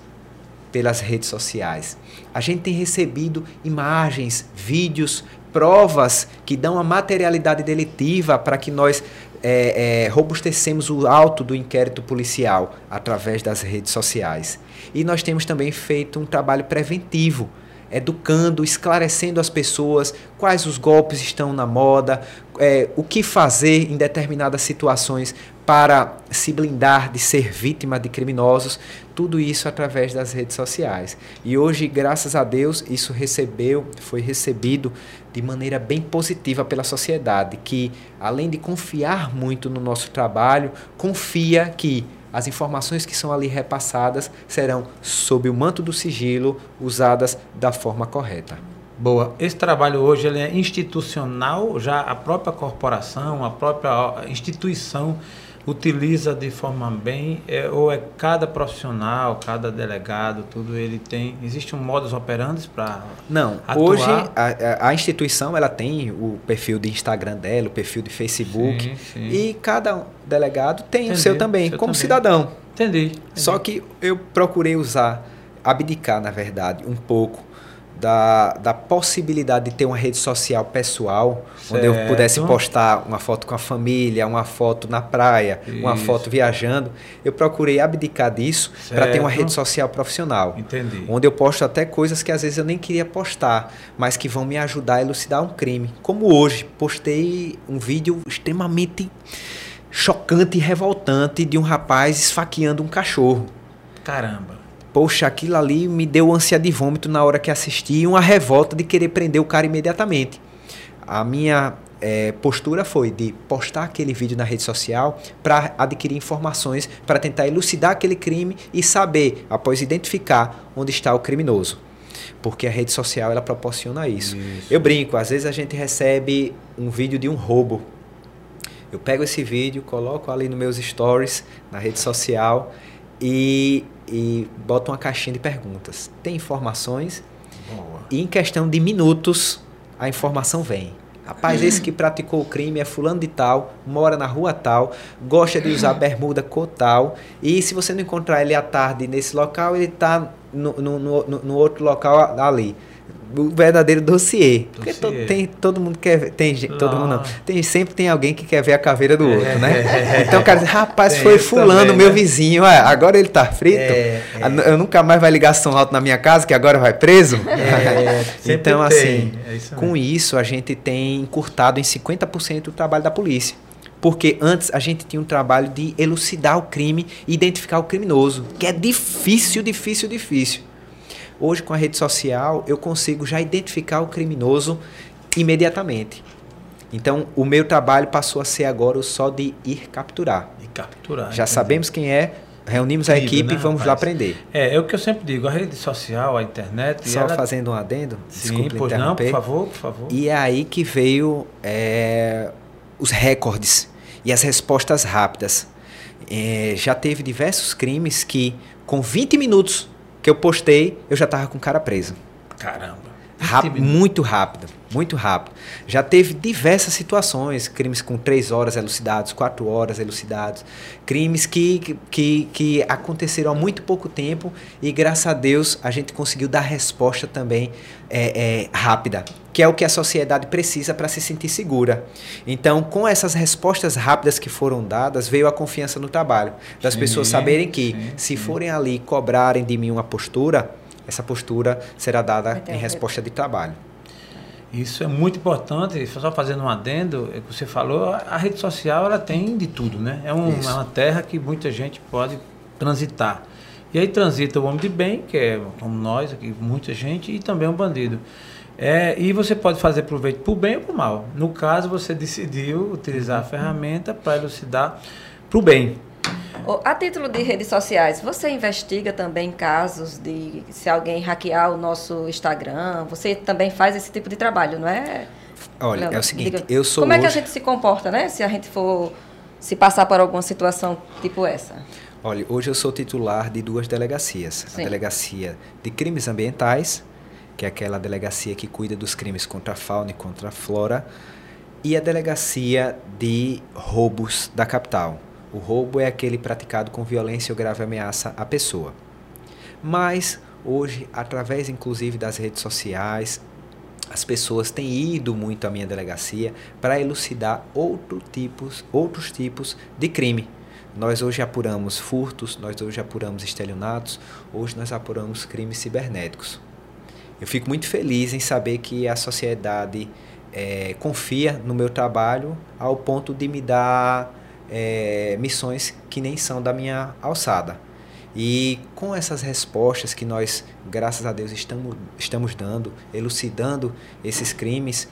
pelas redes sociais. A gente tem recebido imagens, vídeos, provas que dão a materialidade delitiva para que nós é, é, robustecemos o alto do inquérito policial através das redes sociais. E nós temos também feito um trabalho preventivo, educando, esclarecendo as pessoas quais os golpes estão na moda, é, o que fazer em determinadas situações para se blindar de ser vítima de criminosos, tudo isso através das redes sociais. E hoje, graças a Deus, isso recebeu, foi recebido de maneira bem positiva pela sociedade, que além de confiar muito no nosso trabalho, confia que as informações que são ali repassadas serão sob o manto do sigilo, usadas da forma correta. Boa. Esse trabalho hoje ele é institucional, já a própria corporação, a própria instituição utiliza de forma bem, é, ou é cada profissional, cada delegado, tudo ele tem, existe um modus operandi para Não, atuar? hoje a, a, instituição ela tem o perfil de Instagram dela, o perfil de Facebook, sim, sim. e cada delegado tem Entendi, o seu também, seu como também. cidadão. Entendi, Entendi. Só que eu procurei usar, abdicar na verdade, um pouco da, da possibilidade de ter uma rede social pessoal, certo. onde eu pudesse postar uma foto com a família, uma foto na praia, Isso. uma foto viajando. Eu procurei abdicar disso para ter uma rede social profissional. Entendi. Onde eu posto até coisas que às vezes eu nem queria postar, mas que vão me ajudar a elucidar um crime. Como hoje, postei um vídeo extremamente chocante e revoltante de um rapaz esfaqueando um cachorro. Caramba. Poxa, aquilo ali me deu ânsia de vômito na hora que assisti e uma revolta de querer prender o cara imediatamente. A minha é, postura foi de postar aquele vídeo na rede social para adquirir informações, para tentar elucidar aquele crime e saber, após identificar, onde está o criminoso. Porque a rede social ela proporciona isso. isso. Eu brinco, às vezes a gente recebe um vídeo de um roubo. Eu pego esse vídeo, coloco ali nos meus stories, na rede social e e bota uma caixinha de perguntas. Tem informações Boa. e em questão de minutos a informação vem. Rapaz, esse que praticou o crime é fulano de tal, mora na rua tal, gosta de usar bermuda cor tal, e se você não encontrar ele à tarde nesse local, ele está no, no, no, no outro local ali o verdadeiro dossiê. Porque to, tem, todo mundo quer. Tem todo mundo não. Tem, sempre tem alguém que quer ver a caveira do outro, né? Então o cara diz, rapaz, tem foi fulano, também, meu né? vizinho, é, agora ele tá frito. É, é. Eu nunca mais vai ligar som alto na minha casa, que agora vai preso. É, então, assim, isso com isso a gente tem encurtado em 50% o trabalho da polícia porque antes a gente tinha um trabalho de elucidar o crime e identificar o criminoso, que é difícil, difícil, difícil. Hoje, com a rede social, eu consigo já identificar o criminoso imediatamente. Então, o meu trabalho passou a ser agora o só de ir capturar. E capturar. Já entendi. sabemos quem é, reunimos Incrível, a equipe né, e vamos rapaz? lá aprender. É, é o que eu sempre digo, a rede social, a internet... Só ela... fazendo um adendo, Sim, desculpe pois não, por favor, por favor. E é aí que veio é, os recordes e as respostas rápidas. É, já teve diversos crimes que, com 20 minutos que eu postei, eu já tava com o cara preso. Caramba. muito rápido, muito rápido. Já teve diversas situações, crimes com três horas elucidados, quatro horas elucidados, crimes que, que, que aconteceram há muito pouco tempo e graças a Deus a gente conseguiu dar resposta também é, é, rápida, que é o que a sociedade precisa para se sentir segura. Então, com essas respostas rápidas que foram dadas, veio a confiança no trabalho, das sim, pessoas saberem que sim, se sim. forem ali cobrarem de mim uma postura, essa postura será dada em resposta de trabalho. Isso é muito importante. Só fazendo um adendo, é que você falou, a rede social ela tem de tudo, né? É, um, é uma terra que muita gente pode transitar. E aí transita o homem de bem, que é como nós aqui, muita gente, e também o bandido. É, e você pode fazer proveito para o bem ou para o mal. No caso, você decidiu utilizar a ferramenta para elucidar para o bem. A título de redes sociais, você investiga também casos de se alguém hackear o nosso Instagram? Você também faz esse tipo de trabalho, não é? Olha, Leandro? é o seguinte, Diga, eu sou Como hoje... é que a gente se comporta, né? Se a gente for se passar por alguma situação tipo essa? Olha, hoje eu sou titular de duas delegacias. Sim. A delegacia de crimes ambientais, que é aquela delegacia que cuida dos crimes contra a fauna e contra a flora, e a delegacia de roubos da capital. O roubo é aquele praticado com violência ou grave ameaça à pessoa. Mas hoje, através inclusive das redes sociais, as pessoas têm ido muito à minha delegacia para elucidar outro tipos, outros tipos de crime. Nós hoje apuramos furtos, nós hoje apuramos estelionatos, hoje nós apuramos crimes cibernéticos. Eu fico muito feliz em saber que a sociedade é, confia no meu trabalho ao ponto de me dar é, missões que nem são da minha alçada. E com essas respostas que nós, graças a Deus, estamos, estamos dando, elucidando esses crimes,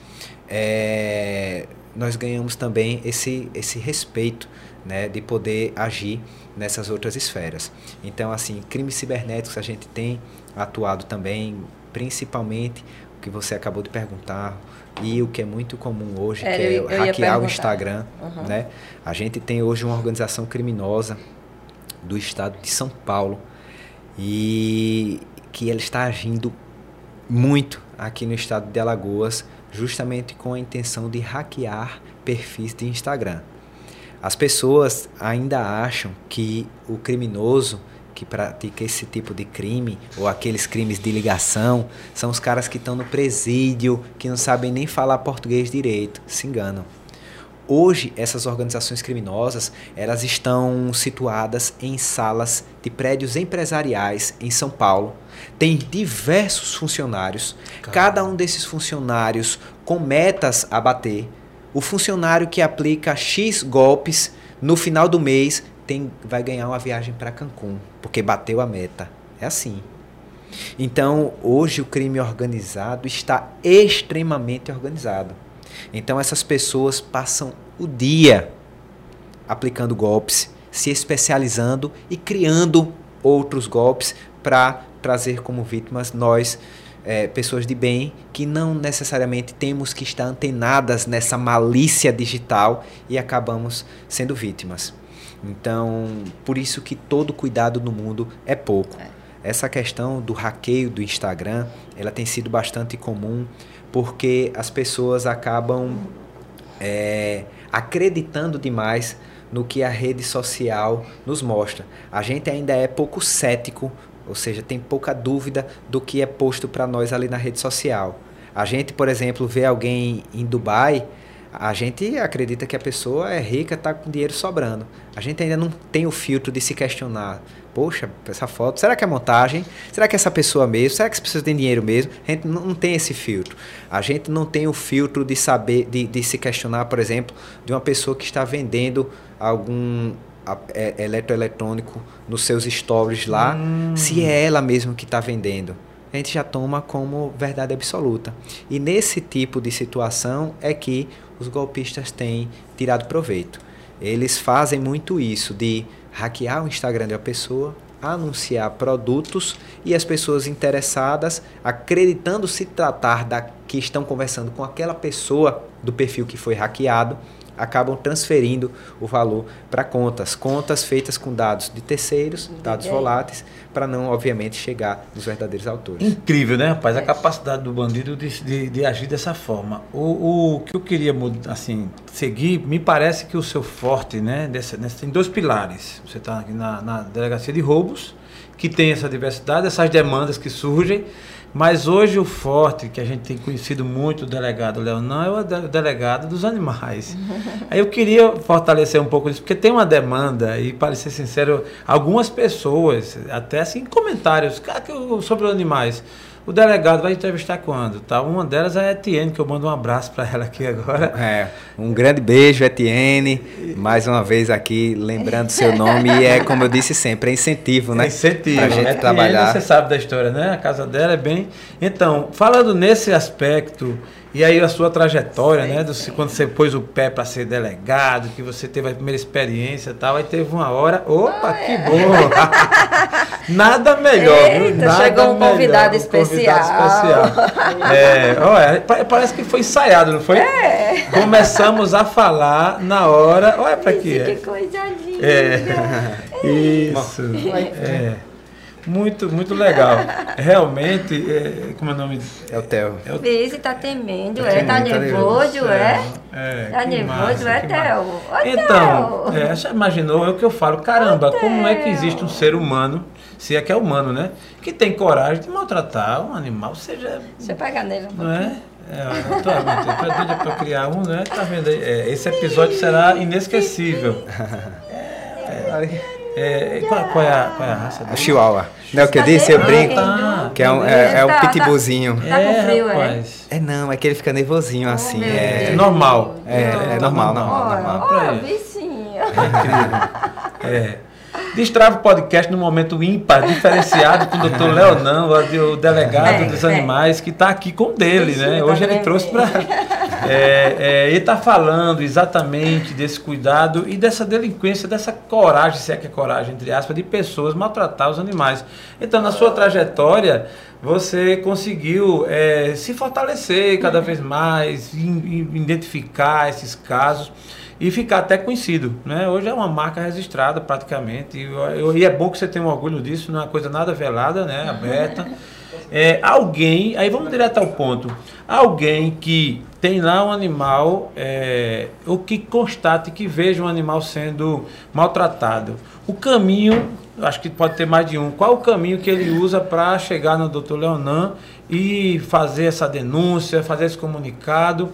é, nós ganhamos também esse, esse respeito né, de poder agir nessas outras esferas. Então, assim, crimes cibernéticos a gente tem atuado também, principalmente o que você acabou de perguntar, e o que é muito comum hoje, é, que é eu, eu hackear o Instagram. Uhum. Né? A gente tem hoje uma organização criminosa do estado de São Paulo e que ela está agindo muito aqui no estado de Alagoas, justamente com a intenção de hackear perfis de Instagram. As pessoas ainda acham que o criminoso que pratica esse tipo de crime, ou aqueles crimes de ligação, são os caras que estão no presídio, que não sabem nem falar português direito. Se enganam. Hoje, essas organizações criminosas, elas estão situadas em salas de prédios empresariais em São Paulo. Tem diversos funcionários, Caramba. cada um desses funcionários com metas a bater. O funcionário que aplica X golpes no final do mês tem, vai ganhar uma viagem para Cancún, porque bateu a meta. É assim. Então, hoje o crime organizado está extremamente organizado. Então essas pessoas passam o dia aplicando golpes, se especializando e criando outros golpes para trazer como vítimas nós, é, pessoas de bem, que não necessariamente temos que estar antenadas nessa malícia digital e acabamos sendo vítimas. Então, por isso que todo cuidado no mundo é pouco. É. Essa questão do hackeio do Instagram, ela tem sido bastante comum porque as pessoas acabam é, acreditando demais no que a rede social nos mostra. A gente ainda é pouco cético, ou seja, tem pouca dúvida do que é posto para nós ali na rede social. A gente, por exemplo, vê alguém em Dubai a gente acredita que a pessoa é rica, está com dinheiro sobrando. A gente ainda não tem o filtro de se questionar. Poxa, essa foto, será que é montagem? Será que é essa pessoa mesmo? Será que essa pessoa tem dinheiro mesmo? A gente não, tem esse filtro. A gente não tem o filtro de saber, de, de se questionar, por exemplo, de uma pessoa que está vendendo algum é, eletroeletrônico nos seus stories lá, hum. se é ela mesma que está vendendo a gente já toma como verdade absoluta. E nesse tipo de situação é que os golpistas têm tirado proveito. Eles fazem muito isso de hackear o Instagram de uma pessoa, anunciar produtos e as pessoas interessadas, acreditando se tratar da que estão conversando com aquela pessoa do perfil que foi hackeado, acabam transferindo o valor para contas, contas feitas com dados de terceiros, dados voláteis, para não, obviamente, chegar nos verdadeiros autores. Incrível, né, rapaz? A capacidade do bandido de, de, de agir dessa forma. O, o, que eu queria assim, seguir, me parece que o seu forte, né, dessa, nessa, tem dois pilares. Você está aqui na, na delegacia de roubos, que tem essa diversidade, essas demandas que surgem, mas hoje o forte, que a gente tem conhecido muito o delegado Leonan, é o delegado dos animais. Aí eu queria fortalecer um pouco isso, porque tem uma demanda, e para ser sincero, algumas pessoas, até assim, comentários sobre animais. O delegado vai entrevistar quando? Tá? Uma delas é a Etienne, que eu mando um abraço para ela aqui agora. É, um grande beijo, Etienne. Mais uma vez aqui, lembrando seu nome. E é, como eu disse sempre, é incentivo, né? É incentivo. Pra gente Etienne, trabalhar. Você sabe da história, né? A casa dela é bem. Então, falando nesse aspecto, E aí a sua trajetória, né? Do, quando você pôs o pé para ser delegado, que você teve a primeira experiência e tal, aí teve uma hora, opa, Ah, que é. bom! Nada melhor? Eita, Nada chegou um melhor, convidado um especial. especial. É, olha, pa- parece que foi ensaiado, não foi? É. Começamos a falar na hora, olha para aqui. Que é. coisa linda. É. Isso. É. Muito, muito legal. Realmente, é, como é o nome? É o Theo. É o Vise, tá temendo, Tá é? Tá temendo, tá nervoso, é? É, Tá que nervoso, é, Theo? Então, é, já imaginou? É o que eu falo. Caramba, como é que existe um ser humano, se é que é humano, né? Que tem coragem de maltratar um animal, seja. Eu pegar nele um Não é? É, eu tô, eu tô doida pra criar um, né? Tá vendo aí? É, esse episódio será inesquecível. É, e qual, qual é a, qual é a raça A dele? Chihuahua. Não é o que eu disse? Eu brinco. tá. Que é um, é, é um Tá- tá- pitbullzinho. Tá com frio, é? rapaz. É não, é que ele fica nervosinho assim. meu É É, normal. É, é Tá normal, normal, Olha, normal. pra olha, ele. vicinho. É. Destrava o podcast no momento ímpar, diferenciado com o doutor Leonan, o delegado É, dos é. animais, que está aqui com dele, né? Hoje ele trouxe para. É, é, ele está falando exatamente desse cuidado e dessa delinquência, dessa coragem, se é que é coragem, entre aspas, de pessoas maltratar os animais. Então, na sua trajetória, você conseguiu é, se fortalecer cada vez mais, in- in- identificar esses casos e ficar até conhecido. Né? Hoje é uma marca registrada praticamente. E, eu- e é bom que você tenha um orgulho disso, não é uma coisa nada velada, né? aberta. É, alguém, aí vamos direto ao ponto. Alguém que tem lá um animal, é, ou que constate que veja um animal sendo maltratado. O caminho, acho que pode ter mais de um. Qual o caminho que ele usa para chegar no Dr. Leonan e fazer essa denúncia, fazer esse comunicado?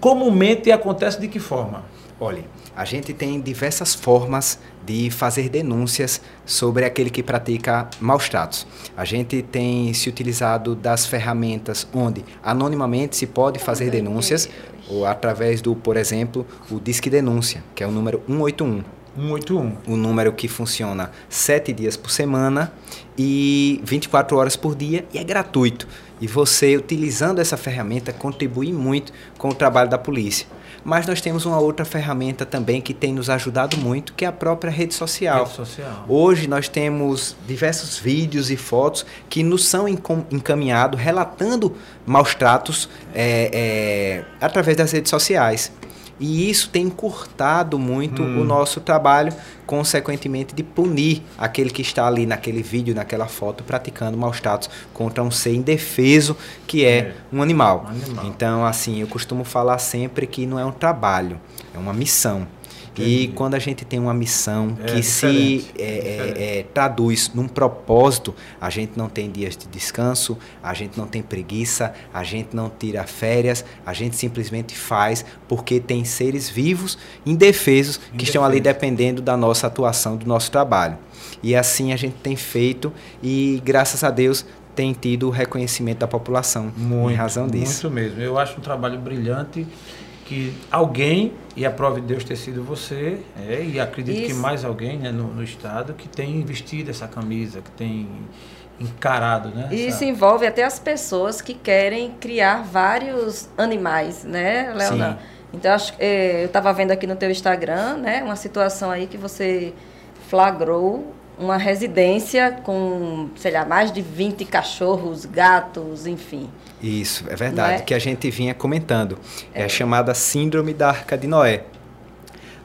Comumente acontece de que forma? Olha, a gente tem diversas formas de fazer denúncias sobre aquele que pratica maus tratos. A gente tem se utilizado das ferramentas onde anonimamente se pode fazer denúncias, ou através do, por exemplo, o Disque Denúncia, que é o número 181. 181. um número que funciona sete dias por semana e 24 horas por dia e é gratuito. E você, utilizando essa ferramenta, contribui muito com o trabalho da polícia. Mas nós temos uma outra ferramenta também que tem nos ajudado muito, que é a própria rede social. Rede social. Hoje nós temos diversos vídeos e fotos que nos são encaminhados relatando maus tratos é, é, através das redes sociais. E isso tem encurtado muito Hum. o nosso trabalho, consequentemente de punir aquele que está ali naquele vídeo, naquela foto, praticando maus tratos contra um ser indefeso que é, É. um animal. Um animal. Então, assim, eu costumo falar sempre que não é um trabalho, é uma missão. E Entendi. quando a gente tem uma missão É que se diferente, é, é, diferente. é, traduz num propósito, a gente não tem dias de descanso, a gente não tem preguiça, a gente não tira férias, a gente simplesmente faz porque tem seres vivos, indefesos, que estão ali dependendo da nossa atuação, do nosso trabalho. E assim a gente tem feito e graças a Deus tem tido o reconhecimento da população em razão disso. Muito mesmo. Eu acho um trabalho brilhante que alguém, e a prova de Deus ter sido você, é, e acredito que Isso. mais alguém né, no, no Estado, que tem vestido essa camisa, que tem encarado, né? Essa- isso envolve até as pessoas que querem criar vários animais, né, Leonan? Sim. Então, acho, eh, eu estava vendo aqui no teu Instagram, né, uma situação aí que você flagrou uma residência com, sei lá, mais de 20 cachorros, gatos, enfim. Isso, é verdade, é? que a gente vinha comentando. É. a chamada Síndrome da Arca de Noé.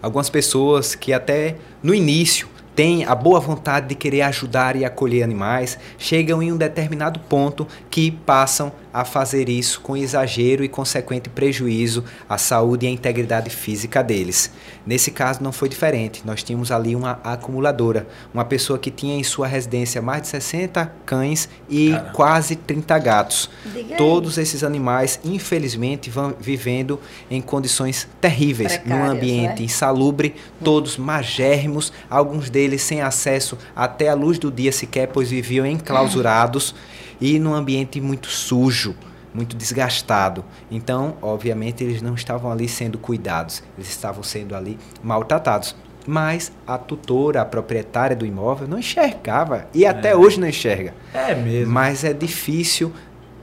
Algumas pessoas que até no início têm a boa vontade de querer ajudar e acolher animais, chegam em um determinado ponto que passam a fazer isso com exagero e consequente prejuízo à saúde e à integridade física deles. Nesse caso não foi diferente. Nós tínhamos ali uma acumuladora, uma pessoa que tinha em sua residência mais de 60 cães e Caramba. quase 30 gatos. Diga aí. Todos esses animais, infelizmente, vão vivendo em condições terríveis, num Precárias, ambiente né? insalubre, todos magérrimos, alguns deles sem acesso até a luz do dia sequer, pois viviam enclausurados e num ambiente muito sujo, muito desgastado. Então, obviamente, eles não estavam ali sendo cuidados, eles estavam sendo ali maltratados. Mas a tutora, a proprietária do imóvel, não enxergava e até hoje não enxerga. É mesmo. Mas é difícil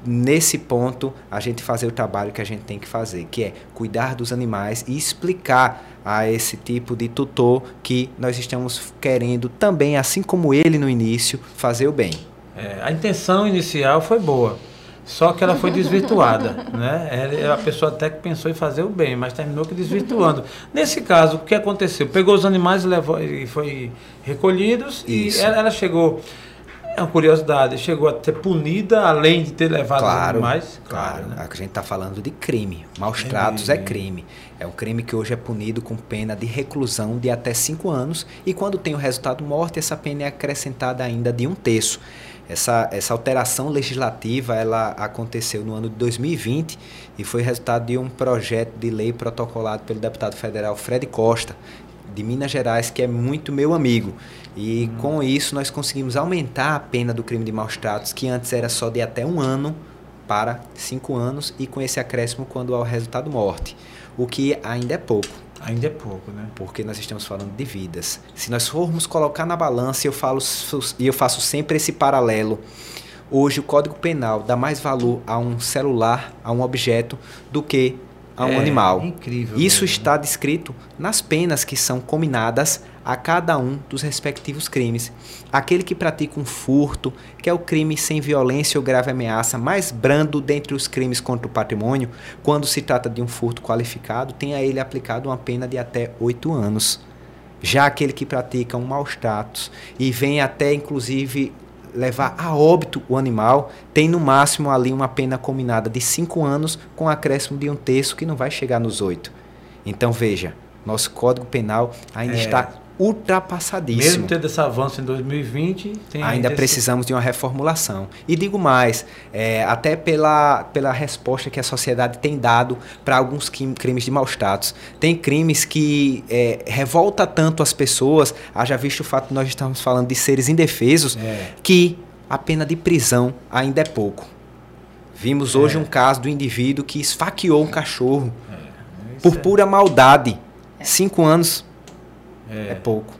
nesse ponto a gente fazer o trabalho que a gente tem que fazer, que é cuidar dos animais e explicar a esse tipo de tutor que nós estamos querendo também, assim como ele no início, fazer o bem. É, a intenção inicial foi boa, só que ela foi desvirtuada, né? A pessoa até que pensou em fazer o bem, mas terminou que desvirtuando. Nesse caso, o que aconteceu? Pegou os animais e levou e foi recolhidos Isso. e ela, ela chegou é uma curiosidade, chegou a ser punida além de ter levado claro, mais? Claro, claro né? a gente está falando de crime. Maus tratos é crime. É um crime que hoje é punido com pena de reclusão de até cinco anos e quando tem o resultado morte, essa pena é acrescentada ainda de um terço. Essa, essa alteração legislativa ela aconteceu no ano de 2020 e foi resultado de um projeto de lei protocolado pelo deputado federal Fred Costa, de Minas Gerais, que é muito meu amigo. E com isso nós conseguimos aumentar a pena do crime de maus tratos, que antes era só de até um ano para cinco anos, e com esse acréscimo quando há o resultado morte, o que ainda é pouco. Ainda é pouco, né? Porque nós estamos falando de vidas. Se nós formos colocar na balança, eu falo e eu faço sempre esse paralelo. Hoje o Código Penal dá mais valor a um celular, a um objeto, do que a um é, animal. Incrível. Isso mesmo. está descrito nas penas que são combinadas a cada um dos respectivos crimes. Aquele que pratica um furto, que é o crime sem violência ou grave ameaça mais brando dentre os crimes contra o patrimônio, quando se trata de um furto qualificado, tem a ele aplicado uma pena de até oito anos. Já aquele que pratica um maus tratos e vem até inclusive levar a óbito o animal, tem no máximo ali uma pena combinada de cinco anos com acréscimo de um terço que não vai chegar nos oito. Então veja, nosso Código Penal ainda é. está ultrapassadíssimo. Mesmo tendo esse avanço em 2020, ainda precisamos esse... de uma reformulação. E digo mais, é, até pela, pela resposta que a sociedade tem dado para alguns crimes de maus tratos. Tem crimes que é, revolta tanto as pessoas, haja visto o fato de nós estamos falando de seres indefesos, é. que a pena de prisão ainda é pouco. Vimos hoje é. um caso do indivíduo que esfaqueou um cachorro é. por é. pura maldade. Cinco anos é, é pouco.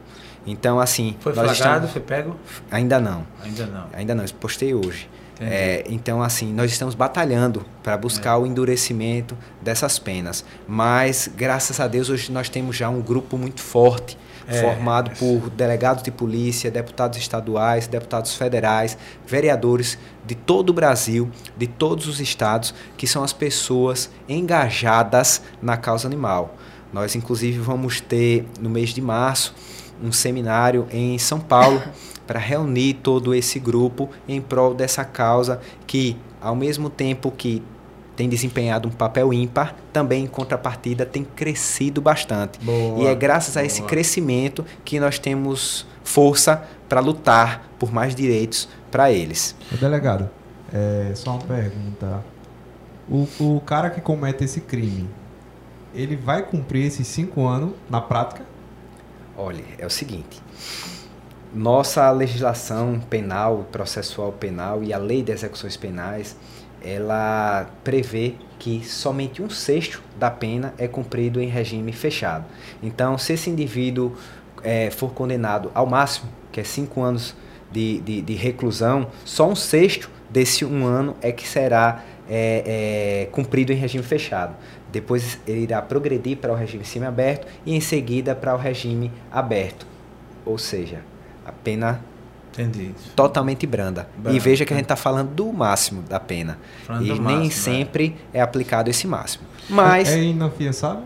Então, assim. Foi flagrado? Estamos... Foi pego? Ainda não. Ainda não. Ainda não. Postei hoje. É, então, assim, nós estamos batalhando para buscar é. o endurecimento dessas penas. Mas, graças a Deus, hoje nós temos já um grupo muito forte, é. formado por delegados de polícia, deputados estaduais, deputados federais, vereadores de todo o Brasil, de todos os estados, que são as pessoas engajadas na causa animal. Nós, inclusive, vamos ter no mês de março um seminário em São Paulo para reunir todo esse grupo em prol dessa causa que, ao mesmo tempo que tem desempenhado um papel ímpar, também em contrapartida tem crescido bastante. Boa, e é graças boa. a esse crescimento que nós temos força para lutar por mais direitos para eles. Delegado, é, só uma pergunta. O, o cara que comete esse crime, ele vai cumprir esses cinco anos na prática? Olha, é o seguinte. Nossa legislação penal, processual penal e a lei de execuções penais, ela prevê que somente um sexto da pena é cumprido em regime fechado. Então, se esse indivíduo é, for condenado ao máximo, que é cinco anos de, de, de reclusão, só um sexto desse um ano é que será é, é, cumprido em regime fechado. Depois ele irá progredir para o regime semiaberto e em seguida para o regime aberto. Ou seja, a pena Entendi. totalmente branda. branda. E veja que a gente está falando do máximo da pena. Falando e nem máximo, né? sempre é. é. aplicado esse máximo. Mas. É inafiançável?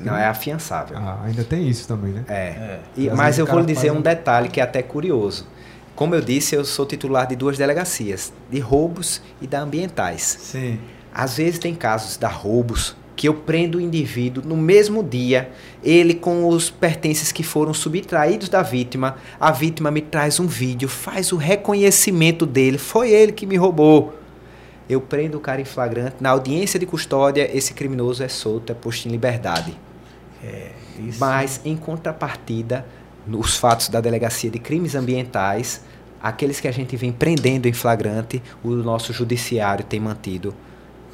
Não, é afiançável. Ah, ainda tem isso também, né? É. é. E, mas eu vou lhe dizer um detalhe que é até curioso. Como eu disse, eu sou titular de duas delegacias, de roubos e da ambientais. Sim. Às vezes tem casos da roubos que eu prendo o indivíduo no mesmo dia, ele com os pertences que foram subtraídos da vítima, a vítima me traz um vídeo, faz o reconhecimento dele, foi ele que me roubou. Eu prendo o cara em flagrante, na audiência de custódia, esse criminoso é solto, é posto em liberdade. É, isso. Mas, em contrapartida, nos fatos da Delegacia de Crimes Ambientais, aqueles que a gente vem prendendo em flagrante, o nosso judiciário tem mantido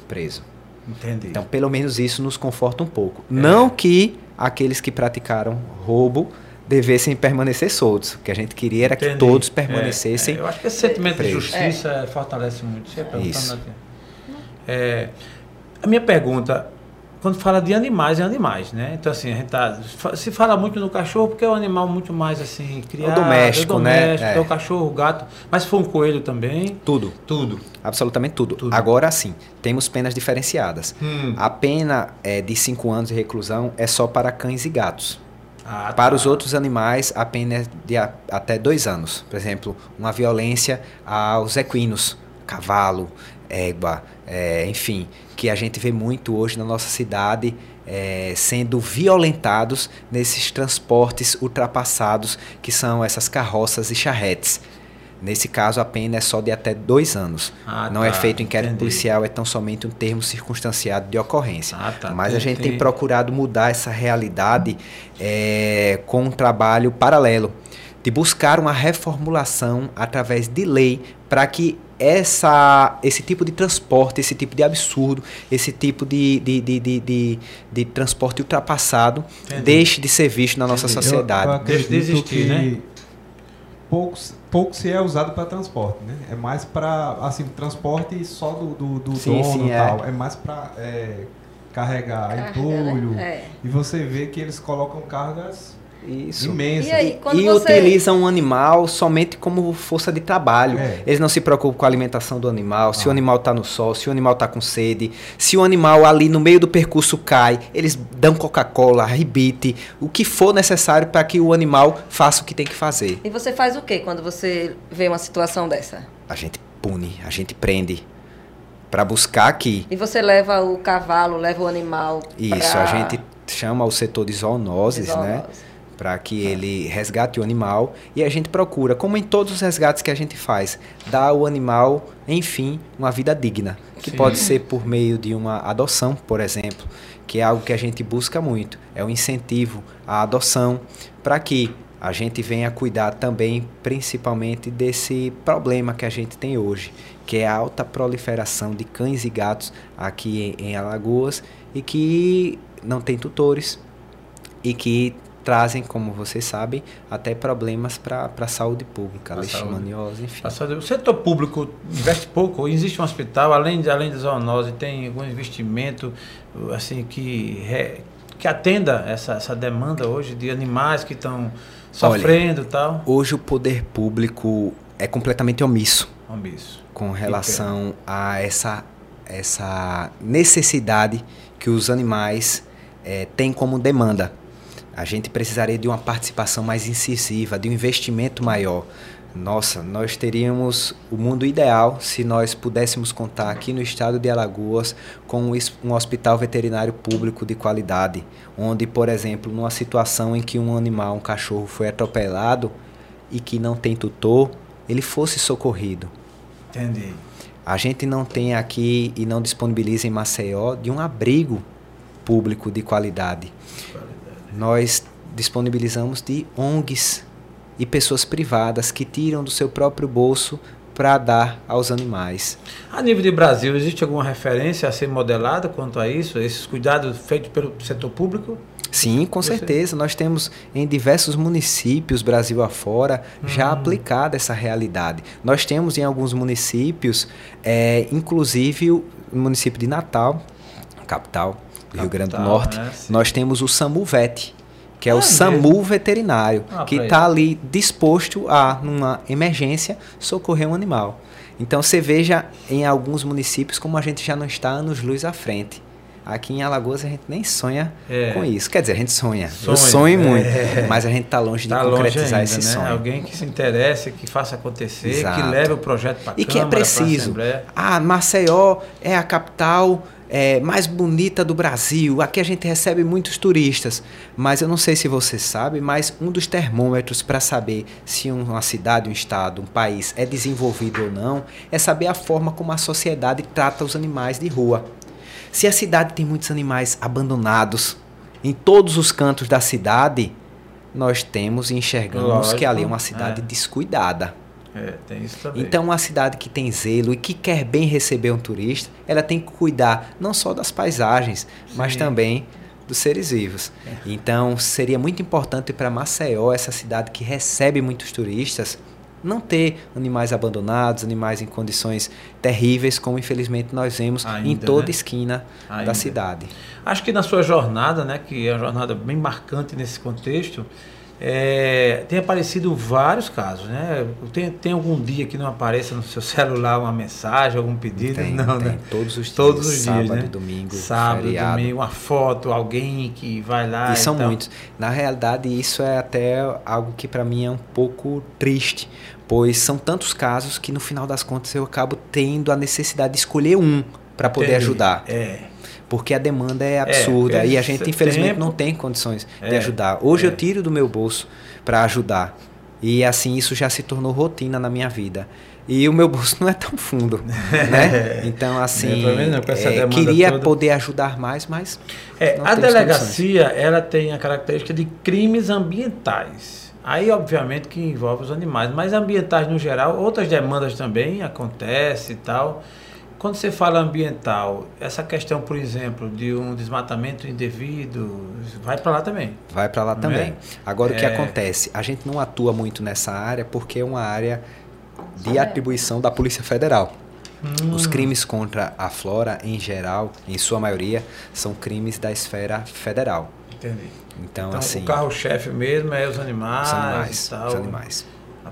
preso. Entendi. Então, pelo menos isso nos conforta um pouco. É. Não que aqueles que praticaram roubo devessem permanecer soltos. O que a gente queria era Entendi. que todos É, permanecessem. é, eu acho que esse sentimento de justiça fortalece muito. Você Isso. aqui. É, a minha pergunta, quando fala de animais, é animais, né? Então, assim, a gente tá, se fala muito no cachorro porque é um animal muito mais, assim, criado. doméstico, é né? doméstico, É. é o cachorro, o gato. Mas se for um coelho também, Tudo, tudo. absolutamente tudo. Tudo. Agora sim, temos penas diferenciadas. Hum. A pena é, de 5 anos de reclusão é só para cães e gatos. Ah, Para tá. os outros animais, a pena é de a- até dois anos. Por exemplo, uma violência aos equinos, cavalo, égua, é, enfim, que a gente vê muito hoje na nossa cidade é, sendo violentados nesses transportes ultrapassados que são essas carroças e charretes. Nesse caso, a pena é só de até dois anos. Ah, Não é tá, feito inquérito entendi. policial, é tão somente um termo circunstanciado de ocorrência. Ah, tá. Mas a gente tem tem- procurado mudar essa realidade é, com um trabalho paralelo, de buscar uma reformulação através de lei para que essa, esse tipo de transporte, esse tipo de absurdo, esse tipo de, de, de, de, de- de transporte ultrapassado Entendi. deixe de ser visto na nossa Entendi. sociedade. De acredito existir, que né? pouco, pouco se é usado para transporte, né? É mais para assim transporte só do, do, do Sim, dono sim, e é. tal. É mais para carregar Carga, entulho. né? É. E você vê que eles colocam cargas Isso. imensas. E aí, e você- utilizam o animal somente como força de trabalho. É. Eles não se preocupam com a alimentação do animal, se o Ah. animal está no sol, se o animal está com sede, se o animal ali no meio do percurso cai, eles dão Coca-Cola, ribite, o que for necessário para que o animal faça o que tem que fazer. E você faz o que quando você vê uma situação dessa? A gente pune, a gente prende para buscar aqui. E você leva o cavalo, leva o animal Isso, pra a gente chama o setor de zoonoses, né? Para que ele resgate o animal e a gente procura, como em todos os resgates que a gente faz, dar ao animal, enfim, uma vida digna, que Sim. pode ser por meio de uma adoção, por exemplo, que é algo que a gente busca muito, é o incentivo à adoção para que a gente venha cuidar também, principalmente desse problema que a gente tem hoje, que é a alta proliferação de cães e gatos aqui em em Alagoas e que não tem tutores e que trazem, como vocês sabem, até problemas para a saúde pública, leishmaniose, enfim. Passar de- O setor público investe pouco. Existe um hospital, além de, além de zoonose, tem algum investimento assim que, re- que atenda essa, essa demanda hoje de animais que estão sofrendo e tal? Hoje o poder público é completamente omisso Vamos isso. com relação a essa, essa necessidade que os animais eh, têm como demanda. A gente precisaria de uma participação mais incisiva, de um investimento maior. Nossa, nós teríamos o mundo ideal se nós pudéssemos contar aqui no estado de Alagoas com um hospital veterinário público de qualidade, onde, por exemplo, numa situação em que um animal, um cachorro foi atropelado e que não tem tutor, ele fosse socorrido. Entendi. A gente não tem aqui e não disponibiliza em Maceió de um abrigo público de qualidade. Nós disponibilizamos de ONGs e pessoas privadas que tiram do seu próprio bolso para dar aos animais. A nível de Brasil, existe alguma referência a ser modelada quanto a isso? Esses cuidados feitos pelo setor público? Sim, com Você- certeza. Nós temos em diversos municípios, Brasil afora, já aplicada essa realidade. Nós temos em alguns municípios, eh, inclusive o município de Natal, capital do Rio Grande do Capital, Norte, né? Nós temos o SAMUVET, que é Ah, o é SAMU veterinário, Ah, que está ali disposto a, numa emergência, socorrer um animal. Então você veja em alguns municípios como a gente já não está anos-luz à frente. Aqui em Alagoas a gente nem sonha É. com isso. Quer dizer, a gente sonha. Eu Sonha, sonho muito, é. mas a gente está longe de Está longe concretizar ainda, esse né? sonho. Alguém que se interesse, que faça acontecer, Exato. que leve o projeto para a E que é Câmara, preciso. Ah, Maceió é a capital é, mais bonita do Brasil. Aqui a gente recebe muitos turistas. Mas eu não sei se você sabe, mas um dos termômetros para saber se uma cidade, um estado, um país é desenvolvido ou não é saber a forma como a sociedade trata os animais de rua. Se a cidade tem muitos animais abandonados em todos os cantos da cidade, nós temos e enxergamos Lógico, que ali é uma cidade é. descuidada. É, tem isso também. Então, uma cidade que tem zelo e que quer bem receber um turista, ela tem que cuidar não só das paisagens, mas Sim. também dos seres vivos. Então, seria muito importante para Maceió, essa cidade que recebe muitos turistas, não ter animais abandonados, animais em condições terríveis, como infelizmente nós vemos Ainda, em toda né? esquina Ainda. da cidade. Acho que na sua jornada, né, que é uma jornada bem marcante nesse contexto, é, tem aparecido vários casos, né? Tem, tem algum dia que não apareça no seu celular uma mensagem, algum pedido? Tem, não, tem né? todos os dias, Todos os dias, sábado, né? domingo, Sábado, feriado. domingo, uma foto, alguém que vai lá. E são tal. muitos. Na realidade, isso é até algo que para mim é um pouco triste, pois são tantos casos que no final das contas eu acabo tendo a necessidade de escolher um para poder Entendi. ajudar, É. porque a demanda é absurda porque e a gente infelizmente tempo- não tem condições de É, ajudar. Hoje é. eu tiro do meu bolso para ajudar. E assim isso já se tornou rotina na minha vida. E o meu bolso não é tão fundo, né? Então assim, não, é, queria toda. poder ajudar mais, mas É, a delegacia, ela tem a característica de crimes ambientais. Aí, obviamente, que envolve os animais, mas ambientais no geral, outras demandas também acontecem e tal. Quando você fala ambiental, essa questão, por exemplo, de um desmatamento indevido, vai para lá também. Vai para lá também. é? Agora, o que É. acontece? A gente não atua muito nessa área porque é uma área de É. atribuição da Polícia Federal. Hum. Os crimes contra a flora, em geral, em sua maioria, são crimes da esfera federal. Entendi. Então, Então, assim, o carro-chefe mesmo é os animais, os animais, e tal. os animais.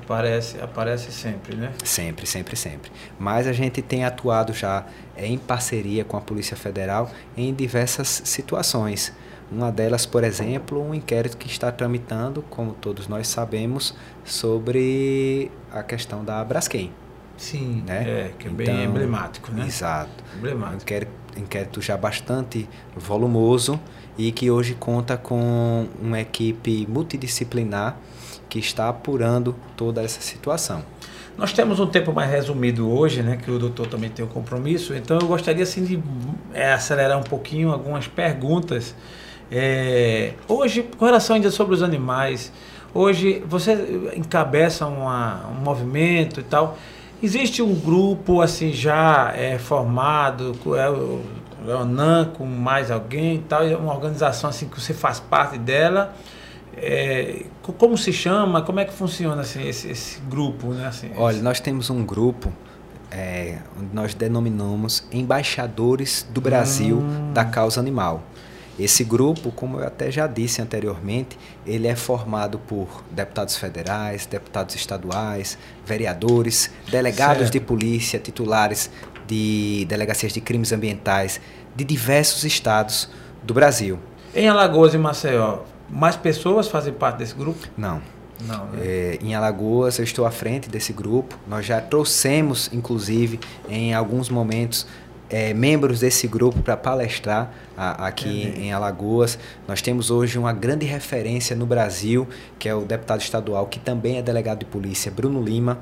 Aparece, aparece sempre, né? Sempre, sempre, sempre. Mas a gente tem atuado já em parceria com a Polícia Federal em diversas situações. Uma delas, por exemplo, um inquérito que está tramitando, como todos nós sabemos, sobre a questão da Braskem. Sim, Né? é, que é bem Então, emblemático, né? Exato. Um Emblemático. inquérito, inquérito já bastante volumoso e que hoje conta com uma equipe multidisciplinar que está apurando toda essa situação. Nós temos um tempo mais resumido hoje, né? Que o doutor também tem um compromisso. Então eu gostaria assim de é, acelerar um pouquinho algumas perguntas. É, hoje, com relação ainda sobre os animais, hoje você encabeça uma- um movimento e tal. Existe um grupo assim já é, formado, com- é, o Leonan com mais alguém e tal, é uma organização assim que você faz parte dela. É, co- como se chama? Como é que funciona assim, esse, esse grupo? Né? Assim, Olha, nós temos um grupo é, onde nós denominamos Embaixadores do Brasil Hum. da Causa Animal. Esse grupo, como eu até já disse anteriormente, ele é formado por deputados federais, deputados estaduais, vereadores, delegados Certo. de polícia, titulares de delegacias de crimes ambientais de diversos estados do Brasil. Em Alagoas e Maceió, mais pessoas fazem parte desse grupo? Não, Não, né? É, em Alagoas, eu estou à frente desse grupo. Nós já trouxemos, inclusive, em alguns momentos, é, membros desse grupo para palestrar a- aqui Entendi. em Alagoas. Nós temos hoje uma grande referência no Brasil, que é o deputado estadual, que também é delegado de polícia, Bruno Lima.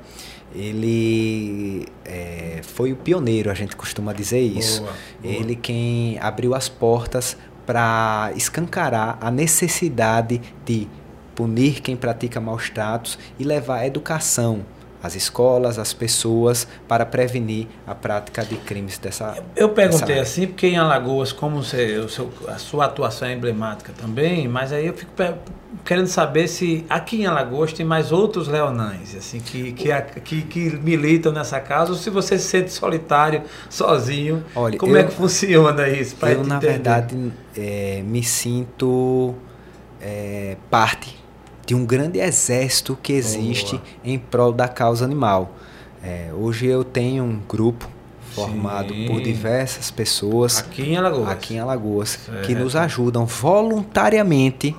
Ele é, foi o pioneiro, a gente costuma dizer isso. Boa, boa. Ele quem abriu as portas para escancarar a necessidade de punir quem pratica maus tratos e levar a educação às escolas, às pessoas, para prevenir a prática de crimes dessa. Eu perguntei dessa assim, porque em Alagoas, como você, o seu- a sua atuação é emblemática também, mas aí eu fico querendo saber se aqui em Alagoas tem mais outros leonães, assim, que, que, que, que militam nessa causa, ou se você se sente solitário, sozinho. Olha, como eu- é que funciona isso? Eu, na entender? verdade, é, me sinto é, parte de um grande exército que existe Boa. em prol da causa animal. É, hoje eu tenho um grupo formado Sim. por diversas pessoas Aqui em Alagoas. aqui em Alagoas que nos ajudam voluntariamente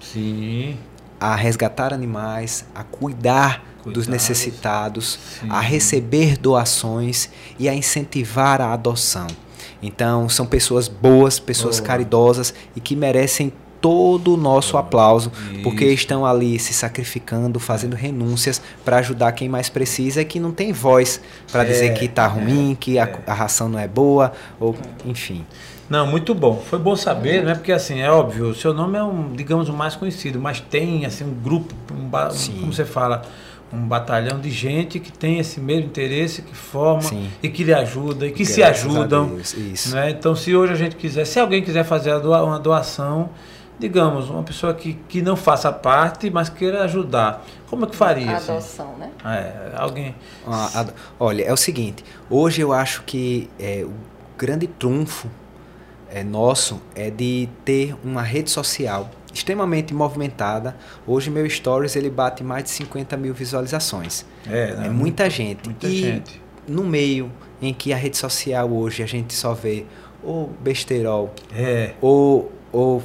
Sim. a resgatar animais, a cuidar dos Cuidados. necessitados, Sim. a receber doações e a incentivar a adoção. Então, são pessoas boas, pessoas Boa. caridosas e que merecem todo o nosso aplauso, porque Isso. estão ali se sacrificando, fazendo renúncias para ajudar quem mais precisa e que não tem voz para É, dizer que está é, ruim, que a, é. a ração não é boa, ou enfim. Não, muito bom. Foi bom saber, né? Porque assim, é óbvio, o seu nome é um, digamos, o mais conhecido, mas tem assim um grupo, um, um- como você fala, um batalhão de gente que tem esse mesmo interesse, que forma Sim. e que lhe ajuda e que se Graças a ajudam. Deus. Né? Então, se hoje a gente quiser, se alguém quiser fazer uma doação, digamos, uma pessoa que, que não faça parte, mas queira ajudar, como é que faria? assim? Adoção, né? É, alguém. Ah, a- olha, é o seguinte, hoje eu acho que é, o grande trunfo é, nosso é de ter uma rede social extremamente movimentada. Hoje meu stories ele bate mais de 50 mil visualizações. É, né? É muita gente. Muita e gente. no meio em que a rede social hoje a gente só vê ou besterol É, ou, ou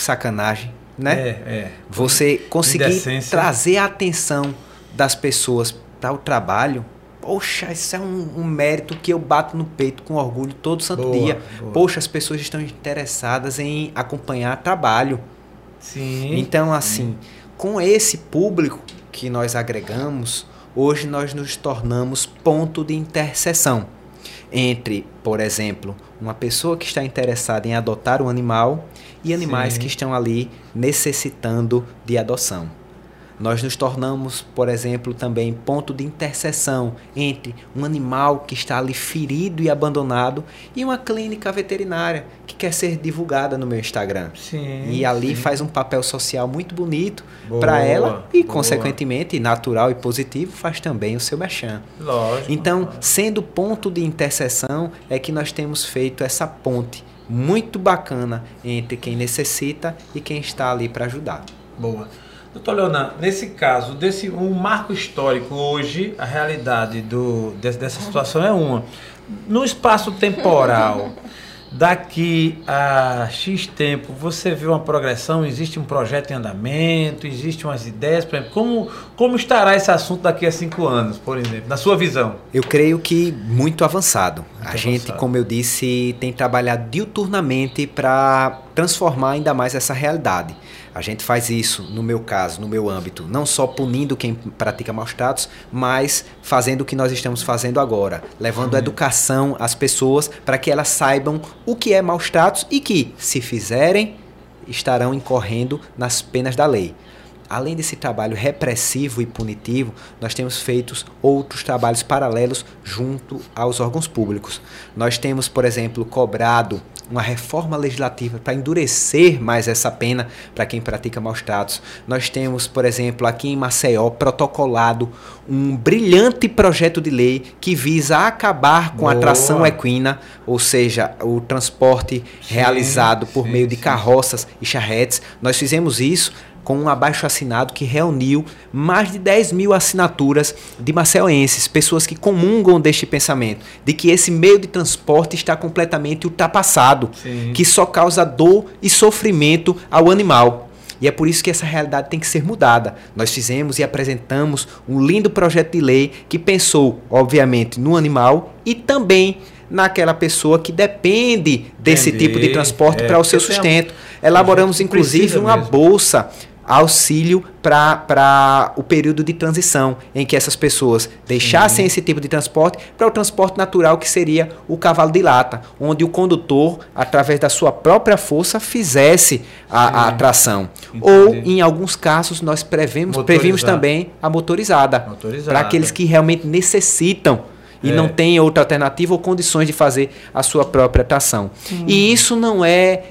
sacanagem, né? é, é. Você conseguir Indecência. trazer a atenção das pessoas para o trabalho, poxa, isso é um, um mérito que eu bato no peito com orgulho todo santo Boa, dia. boa. Poxa, as pessoas estão interessadas em acompanhar trabalho. Sim. Então, assim, com esse público que nós agregamos, hoje nós nos tornamos ponto de interseção entre, por exemplo, uma pessoa que está interessada em adotar um animal e animais Sim. que estão ali necessitando de adoção. Nós nos tornamos, por exemplo, também ponto de interseção entre um animal que está ali ferido e abandonado e uma clínica veterinária que quer ser divulgada no meu Instagram. Sim. E ali sim. faz um papel social muito bonito para ela e, boa. consequentemente, natural e positivo, faz também o seu merchan. Lógico. Então, sendo ponto de interseção, é que nós temos feito essa ponte muito bacana entre quem necessita e quem está ali para ajudar. Boa. Doutor Leonan, nesse caso, desse um marco histórico hoje, a realidade do, des- dessa situação é uma. No espaço temporal, daqui a X tempo, você vê uma progressão, existe um projeto em andamento, existem umas ideias, por exemplo, como, como estará esse assunto daqui a cinco anos, por exemplo, na sua visão? Eu creio que muito avançado. a Muito gente, avançado. como eu disse, tem trabalhado diuturnamente para transformar ainda mais essa realidade. A gente faz isso, no meu caso, no meu âmbito, não só punindo quem pratica maus tratos, mas fazendo o que nós estamos fazendo agora, levando educação às pessoas para que elas saibam o que é maus tratos e que, se fizerem, estarão incorrendo nas penas da lei. Além desse trabalho repressivo e punitivo, nós temos feito outros trabalhos paralelos junto aos órgãos públicos. Nós temos, por exemplo, cobrado uma reforma legislativa para endurecer mais essa pena para quem pratica maus tratos. Nós temos, por exemplo, aqui em Maceió, protocolado um brilhante projeto de lei que visa acabar com a Boa. tração equina, ou seja, o transporte Sim, realizado por sim, meio de sim. carroças e charretes. Nós fizemos isso com um abaixo assinado que reuniu mais de 10 mil assinaturas de maceoenses, pessoas que comungam deste pensamento, de que esse meio de transporte está completamente ultrapassado, Sim. que só causa dor e sofrimento ao animal. E é por isso que essa realidade tem que ser mudada. Nós fizemos e apresentamos um lindo projeto de lei que pensou, obviamente, no animal e também naquela pessoa que depende desse Entendi. tipo de transporte É, para o seu a- sustento. Elaboramos, inclusive, uma mesmo. bolsa auxílio para o período de transição em que essas pessoas deixassem esse tipo de transporte para o transporte natural que seria o cavalo de lata, onde o condutor, através da sua própria força, fizesse a, a tração. Entendi. Ou, em alguns casos, nós prevemos, previmos também a motorizada, Motorizada. para aqueles que realmente necessitam e É. não têm outra alternativa ou condições de fazer a sua própria tração. Hum. E isso não é,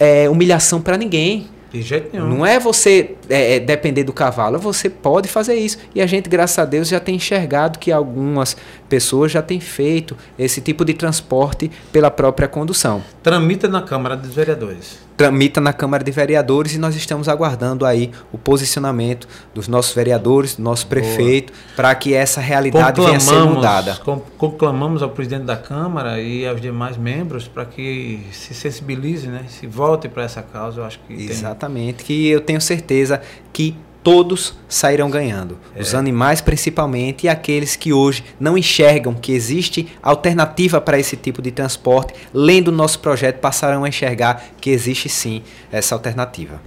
é humilhação para ninguém. De jeito nenhum. Não é você é, é, depender do cavalo, você pode fazer isso. E a gente, graças a Deus, já tem enxergado que algumas pessoas já têm feito esse tipo de transporte pela própria condução. Tramita na Câmara dos Vereadores. Tramita na Câmara de Vereadores e nós estamos aguardando aí o posicionamento dos nossos vereadores, do nosso prefeito, para que essa realidade venha a ser mudada. conclamamos ao presidente da Câmara e aos demais membros para que se sensibilize, né? se volte para essa causa. Eu acho que tem- Exatamente, que eu tenho certeza que todos sairão ganhando. É. Os animais principalmente e aqueles que hoje não enxergam que existe alternativa para esse tipo de transporte, lendo o nosso projeto passarão a enxergar que existe sim essa alternativa.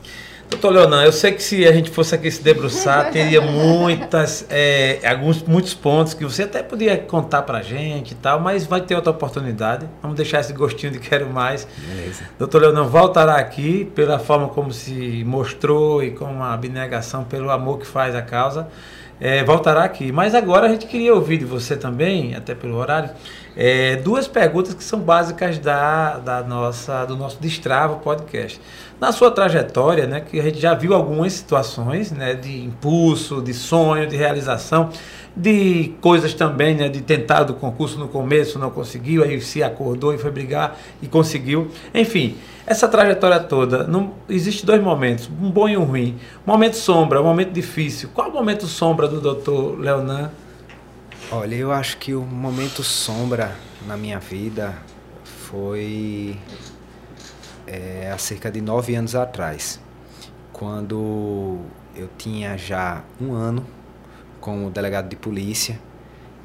Doutor Leonan, eu sei que se a gente fosse aqui se debruçar, teria muitas, é, alguns, muitos pontos que você até podia contar pra gente e tal, mas vai ter outra oportunidade. Vamos deixar esse gostinho de quero mais. Beleza. Doutor Leonan voltará aqui pela forma como se mostrou e com uma abnegação pelo amor que faz a causa. é, voltará aqui. Mas agora a gente queria ouvir de você também, até pelo horário, é, duas perguntas que são básicas da, da nossa, do nosso Destrava podcast. Na sua trajetória, né, que a gente já viu algumas situações né, de impulso, de sonho, de realização, de coisas também, né, de tentar do concurso no começo, não conseguiu, aí se acordou e foi brigar e conseguiu. Enfim, essa trajetória toda, não, existe dois momentos, um bom e um ruim. Momento sombra, um momento difícil. Qual o momento sombra do doutor Leonan? Olha, eu acho que o momento sombra na minha vida foi é, há cerca de nove anos atrás, quando eu tinha já um ano como delegado de polícia,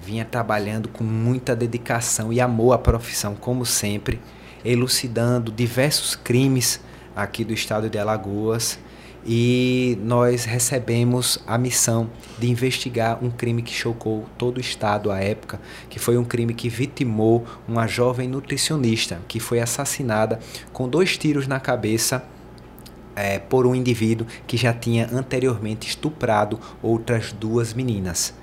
vinha trabalhando com muita dedicação e amor à profissão, como sempre, elucidando diversos crimes aqui do estado de Alagoas e nós recebemos a missão de investigar um crime que chocou todo o estado à época, que foi um crime que vitimou uma jovem nutricionista que foi assassinada com dois tiros na cabeça é, por um indivíduo que já tinha anteriormente estuprado outras duas meninas.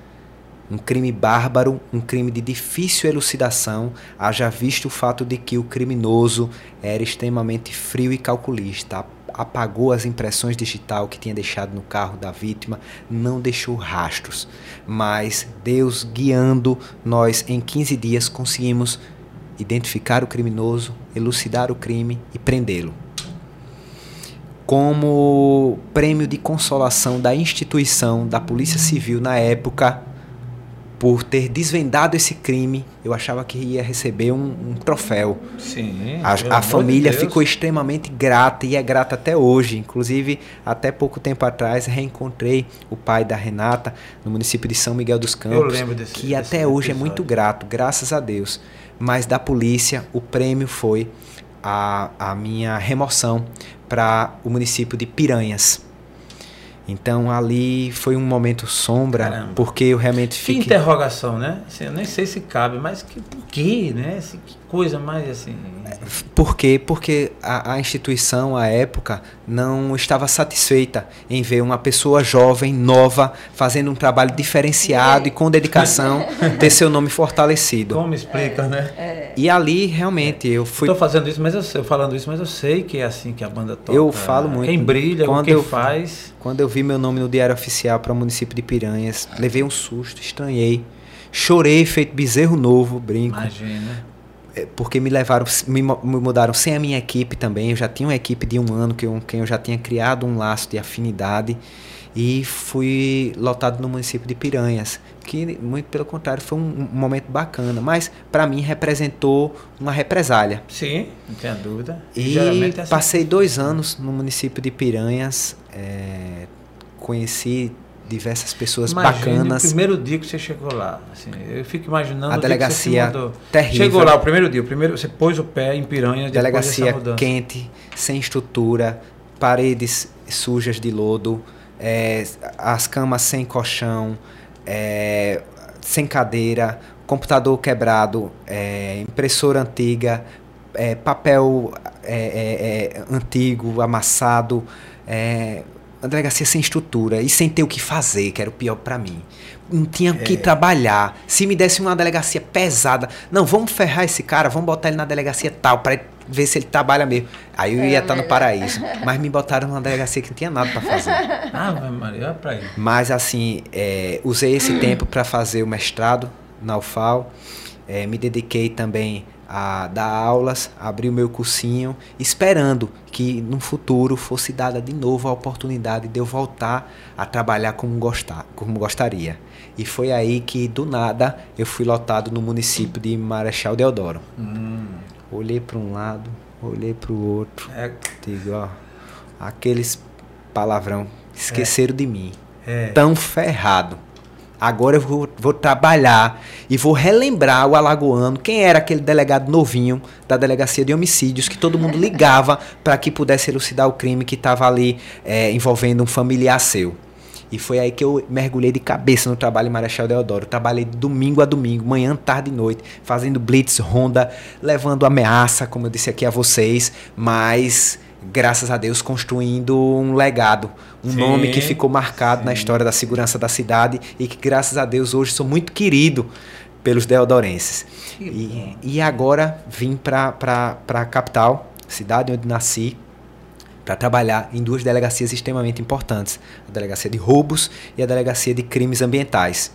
Um crime bárbaro, um crime de difícil elucidação, haja visto o fato de que o criminoso era extremamente frio e calculista, apagou as impressões digital que tinha deixado no carro da vítima, não deixou rastros. Mas Deus guiando nós em 15 dias conseguimos identificar o criminoso, elucidar o crime e prendê-lo. Como prêmio de consolação da instituição da Polícia Civil na época, por ter desvendado esse crime, eu achava que ia receber um, um troféu. Sim. A, a família de ficou extremamente grata e é grata até hoje. Inclusive, até pouco tempo atrás, reencontrei o pai da Renata no município de São Miguel dos Campos. Eu lembro desse, Que até desse hoje episódio. é muito grato, graças a Deus. Mas da polícia, o prêmio foi a, a minha remoção para o município de Piranhas. Então ali foi um momento sombra, Caramba. porque eu realmente fiquei... Que interrogação, né? Assim, eu nem sei se cabe, mas que, por quê, né? Que coisa mais assim... Por quê? Porque a, a, instituição, à época, não estava satisfeita em ver uma pessoa jovem, nova, fazendo um trabalho diferenciado e com dedicação, ter seu nome fortalecido. Como explica, é, né? É. E ali, realmente, eu fui... Estou fazendo isso, mas eu, eu falando isso, mas eu sei que é assim que a banda toca. Eu falo muito. Quem brilha, quando quem eu, faz... Quando eu vi meu nome no Diário Oficial para o município de Piranhas, levei um susto, estranhei. Chorei feito bezerro novo, brinco. Imagina. É, porque me levaram, me, mudaram sem a minha equipe também. Eu já tinha uma equipe de um ano que eu, quem eu já tinha criado um laço de afinidade e fui lotado no município de Piranhas, que muito pelo contrário foi um, um momento bacana, mas para mim representou uma represália. Sim, não tenha dúvida. E, e é assim. passei dois anos no município de Piranhas, é, conheci diversas pessoas Imagine bacanas. O primeiro dia que você chegou lá, assim, eu fico imaginando a delegacia terrível. Chegou lá o primeiro dia, o primeiro você pôs o pé em Piranha, delegacia quente, sem estrutura, paredes sujas de lodo, é, as camas sem colchão, é, sem cadeira, computador quebrado, é, impressora antiga, é, papel é, é, antigo, amassado, uma delegacia sem estrutura e sem ter o que fazer, que era o pior para mim. Não tinha o que trabalhar. Se me desse uma delegacia pesada, não, vamos ferrar esse cara, vamos botar ele na delegacia tal, para ver se ele trabalha mesmo. Aí eu ia estar tá no paraíso. Mas me botaram numa delegacia que não tinha nada para fazer. Ah, Maria, para ir. Mas assim, é, usei esse tempo para fazer o mestrado na UFAL. É, me dediquei também a dar aulas, abrir o meu cursinho, esperando que no futuro fosse dada de novo a oportunidade de eu voltar a trabalhar como, gostar, como gostaria. E foi aí que, do nada, eu fui lotado no município de Marechal Deodoro. Hum. Olhei para um lado, olhei para o outro. É. Digo, ó, aqueles palavrão esqueceram é. de mim. É. Tão ferrado. Agora eu vou, vou, trabalhar e vou relembrar o alagoano quem era aquele delegado novinho da delegacia de homicídios que todo mundo ligava para que pudesse elucidar o crime que estava ali é, envolvendo um familiar seu. E foi aí que eu mergulhei de cabeça no trabalho em Marechal Deodoro. Trabalhei de domingo a domingo, manhã, tarde e noite, fazendo blitz, ronda, levando ameaça, como eu disse aqui a vocês, mas graças a Deus, construindo um legado, um Sim, nome que ficou marcado na sim. história da segurança da cidade e que, graças a Deus, hoje sou muito querido pelos deodorenses. E, e agora vim para a capital, cidade onde nasci, para trabalhar em duas delegacias extremamente importantes: a delegacia de roubos e a delegacia de crimes ambientais.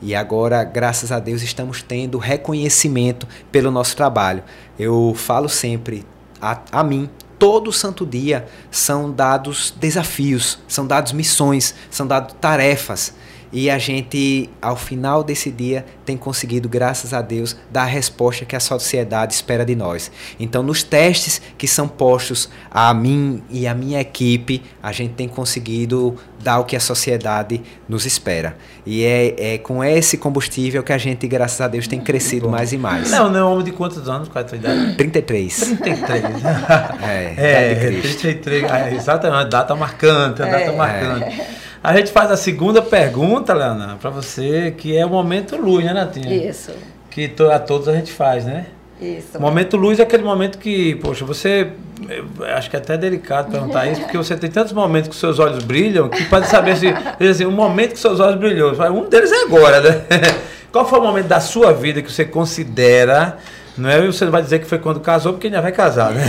E agora, graças a Deus, estamos tendo reconhecimento pelo nosso trabalho. Eu falo sempre a, a mim. Todo santo dia são dados desafios, são dados missões, são dados tarefas. E a gente, ao final desse dia, tem conseguido, graças a Deus, dar a resposta que a sociedade espera de nós. Então, nos testes que são postos a mim e a minha equipe, a gente tem conseguido dar o que a sociedade nos espera. E é, é com esse combustível que a gente, graças a Deus, tem crescido mais e mais. Não, não é um homem de quantos anos? Qual é a tua idade? 33. 33. É, É, idade de Cristo. 33, é, exatamente, data marcante, a data É. marcante. A gente faz a segunda pergunta, Leona, para você, que é o momento luz, né, Natinha? Isso, Que to- a todos a gente faz, né? isso. Momento luz é aquele momento que, poxa, você. acho que é até delicado perguntar isso, porque você tem tantos momentos que seus olhos brilham que pode saber se. assim, um momento que seus olhos brilhou. Um deles é agora, né? Qual foi o momento da sua vida que você considera. Não é? E você não vai dizer que foi quando casou, porque ainda vai casar, né?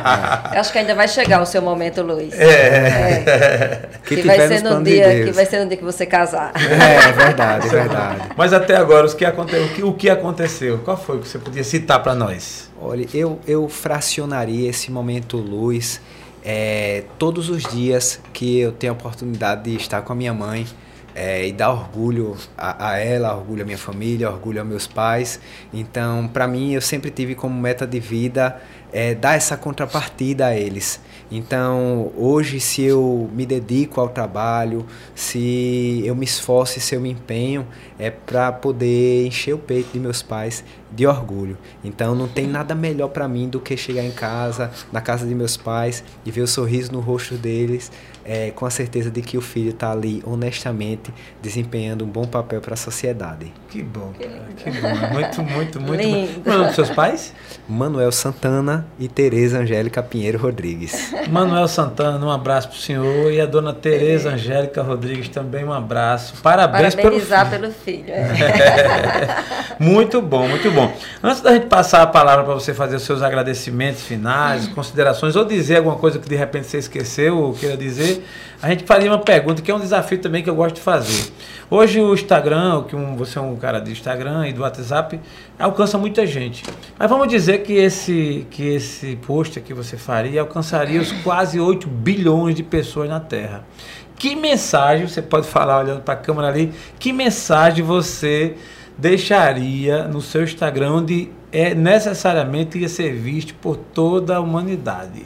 Eu acho que ainda vai chegar o seu momento, Luiz. É. Que Que, vai ser no de dia, Deus. que vai ser no dia que você casar. É, é verdade, é verdade. Mas até agora, os que aconte... o, que, o que aconteceu? Qual foi que você podia citar para nós? Olha, eu, eu fracionaria esse momento luz é, todos os dias que eu tenho a oportunidade de estar com a minha mãe é, e dar orgulho a, a ela, orgulho à minha família, orgulho aos meus pais. Então, para mim, eu sempre tive como meta de vida é, dar essa contrapartida a eles. Então, hoje, se eu me dedico ao trabalho, se eu me esforço se eu me empenho, é para poder encher o peito de meus pais de orgulho. Então, não tem nada melhor para mim do que chegar em casa, na casa de meus pais, e ver o sorriso no rosto deles, é, com a certeza de que o filho está ali honestamente desempenhando um bom papel para a sociedade. Que bom, cara. Que bom. Muito, muito, muito bom. Lindo. O nome dos seus pais? Manuel Santana e Tereza Angélica Pinheiro Rodrigues. Manuel Santana, um abraço pro senhor. E a dona Tereza Angélica Rodrigues também, um abraço. Parabéns pelo filho. pelo filho. É. Muito bom, muito bom. Antes da gente passar a palavra para você fazer os seus agradecimentos finais, considerações, ou dizer alguma coisa que de repente você esqueceu ou queira dizer, a gente faria uma pergunta que é um desafio também que eu gosto de fazer. Hoje o Instagram, que um, você é um cara de Instagram e do WhatsApp, alcança muita gente. Mas vamos dizer que esse, que esse post que você faria alcançaria os quase 8 bilhões de pessoas na Terra. Que mensagem, você pode falar olhando para a câmera ali, que mensagem você deixaria no seu Instagram onde é necessariamente ia ser visto por toda a humanidade?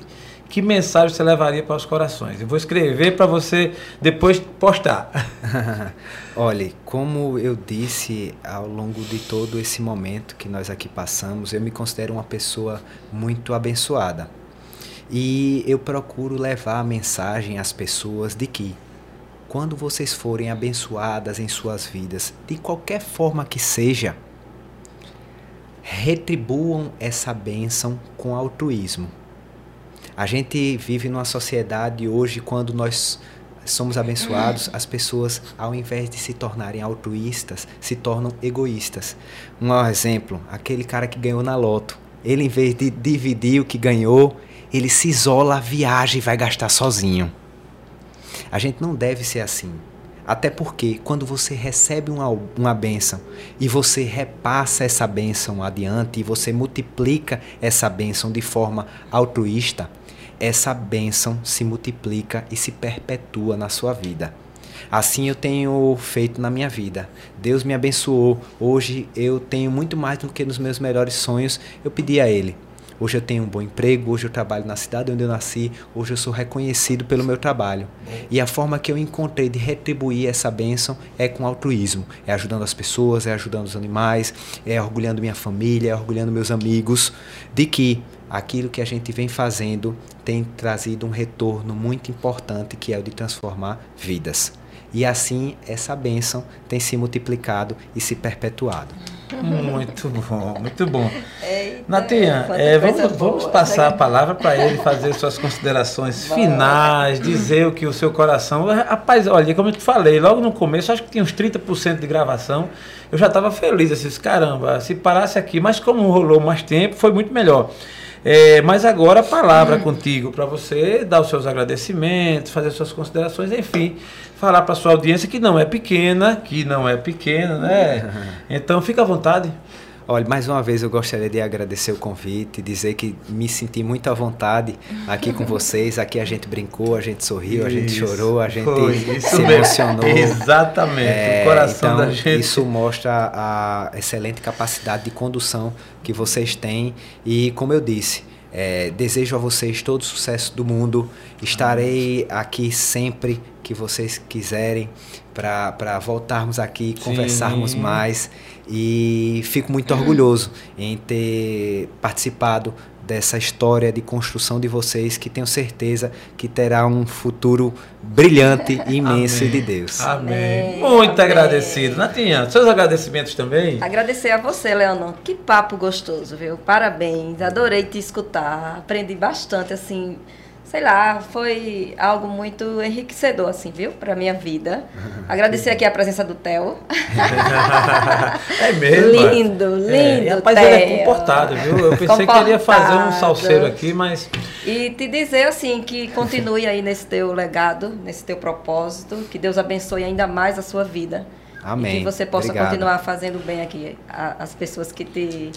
Que mensagem você levaria para os corações? Eu vou escrever para você depois postar. Olhe, como eu disse ao longo de todo esse momento que nós aqui passamos, eu me considero uma pessoa muito abençoada. E eu procuro levar a mensagem às pessoas de que quando vocês forem abençoadas em suas vidas, de qualquer forma que seja, retribuam essa bênção com altruísmo. A gente vive numa sociedade hoje quando nós somos abençoados, as pessoas, ao invés de se tornarem altruístas, se tornam egoístas. Um exemplo, aquele cara que ganhou na loto, ele em vez de dividir o que ganhou, ele se isola, viaja e vai gastar sozinho. A gente não deve ser assim. Até porque quando você recebe uma, uma bênção e você repassa essa bênção adiante e você multiplica essa bênção de forma altruísta, essa bênção se multiplica e se perpetua na sua vida. Assim eu tenho feito na minha vida. Deus me abençoou. Hoje eu tenho muito mais do que nos meus melhores sonhos. Eu pedi a Ele. Hoje eu tenho um bom emprego, hoje eu trabalho na cidade onde eu nasci, hoje eu sou reconhecido pelo meu trabalho. E a forma que eu encontrei de retribuir essa bênção é com altruísmo, é ajudando as pessoas, é ajudando os animais, é orgulhando minha família, é orgulhando meus amigos, de que aquilo que a gente vem fazendo tem trazido um retorno muito importante que é o de transformar vidas. E assim essa bênção tem se multiplicado e se perpetuado. Muito bom, muito bom. Eita, Natinha, é, vamos, vamos passar a palavra para ele fazer suas considerações finais, dizer o que o seu coração. Rapaz, olha, como eu te falei, logo no começo, acho que tinha uns 30% de gravação. Eu já estava feliz, assim, caramba, se parasse aqui, mas como rolou mais tempo, foi muito melhor. É, mas agora a palavra contigo para você dar os seus agradecimentos, fazer suas considerações, enfim, falar para sua audiência que não é pequena, que não é pequena, né? Então fica à vontade. Olha, mais uma vez eu gostaria de agradecer o convite, dizer que me senti muito à vontade aqui com vocês. Aqui a gente brincou, a gente sorriu, a gente Isso, chorou, a gente foi, isso se mesmo. emocionou. Exatamente, É, o coração então, da gente. Isso mostra a excelente capacidade de condução que vocês têm. E, como eu disse, é, desejo a vocês todo o sucesso do mundo. Estarei aqui sempre que vocês quiserem para voltarmos aqui, Sim. conversarmos mais. E fico muito orgulhoso em ter participado dessa história de construção de vocês, que tenho certeza que terá um futuro brilhante e imenso Amém. de Deus. Amém. Muito Amém. agradecido. Natinha, seus agradecimentos também? Agradecer a você, Leonor. Que papo gostoso, viu? Parabéns. Adorei te escutar. Aprendi bastante, assim. Sei lá, foi algo muito enriquecedor, assim, viu? Pra minha vida. Agradecer aqui a presença do Theo. é mesmo? Lindo, É, lindo, e, rapaz, ele é Theo. comportado, viu? Eu pensei que ele ia fazer um Comportado. salseiro aqui, mas E te dizer, assim, que continue aí nesse teu legado, nesse teu propósito. Que Deus abençoe ainda mais a sua vida. Amém. E que você possa Obrigado. continuar fazendo bem aqui as pessoas que te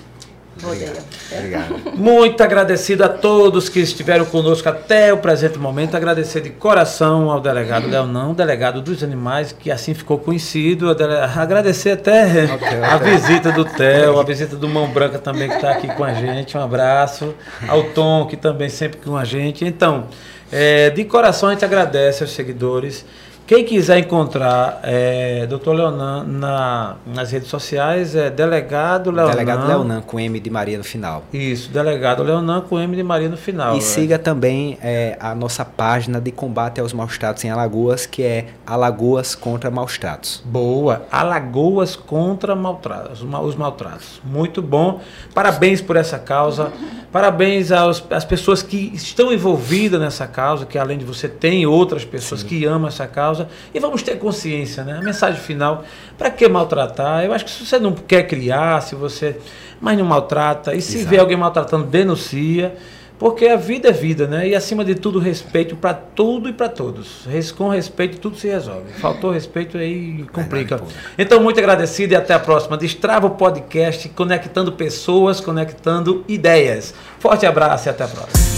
Obrigado. Muito agradecido a todos que estiveram conosco até o presente momento. Agradecer de coração ao delegado Leonão, delegado dos animais, que assim ficou conhecido. Agradecer até Ok, a ok. visita do Theo, a visita do Mão Branca também, que está aqui com a gente. Um abraço. Ao Tom, que também sempre com a gente. Então, é, de coração a gente agradece aos seguidores. Quem quiser encontrar é, Dr. Leonan na, nas redes sociais é Delegado Leonan. Delegado Leonan, com M de Maria no final. Isso, delegado Leonan com M de Maria no final. E né? siga também é, a nossa página de combate aos maus tratos em Alagoas, que é Alagoas contra Maus Tratos. Boa. Alagoas contra maltratos, os ma- os maltratos. Muito bom. Parabéns por essa causa. Parabéns aos, às pessoas que estão envolvidas nessa causa, que além de você tem outras pessoas que amam essa causa. E vamos ter consciência, né? A mensagem final, para que maltratar? Eu acho que se você não quer criar, se você. Mas não maltrata. E se Exato. vê alguém maltratando, denuncia. Porque a vida é vida, né? E acima de tudo, respeito para tudo e para todos. Com respeito, tudo se resolve. Faltou respeito aí complica. Então, muito agradecido e até a próxima. Destrava o podcast, conectando pessoas, conectando ideias. Forte abraço e até a próxima.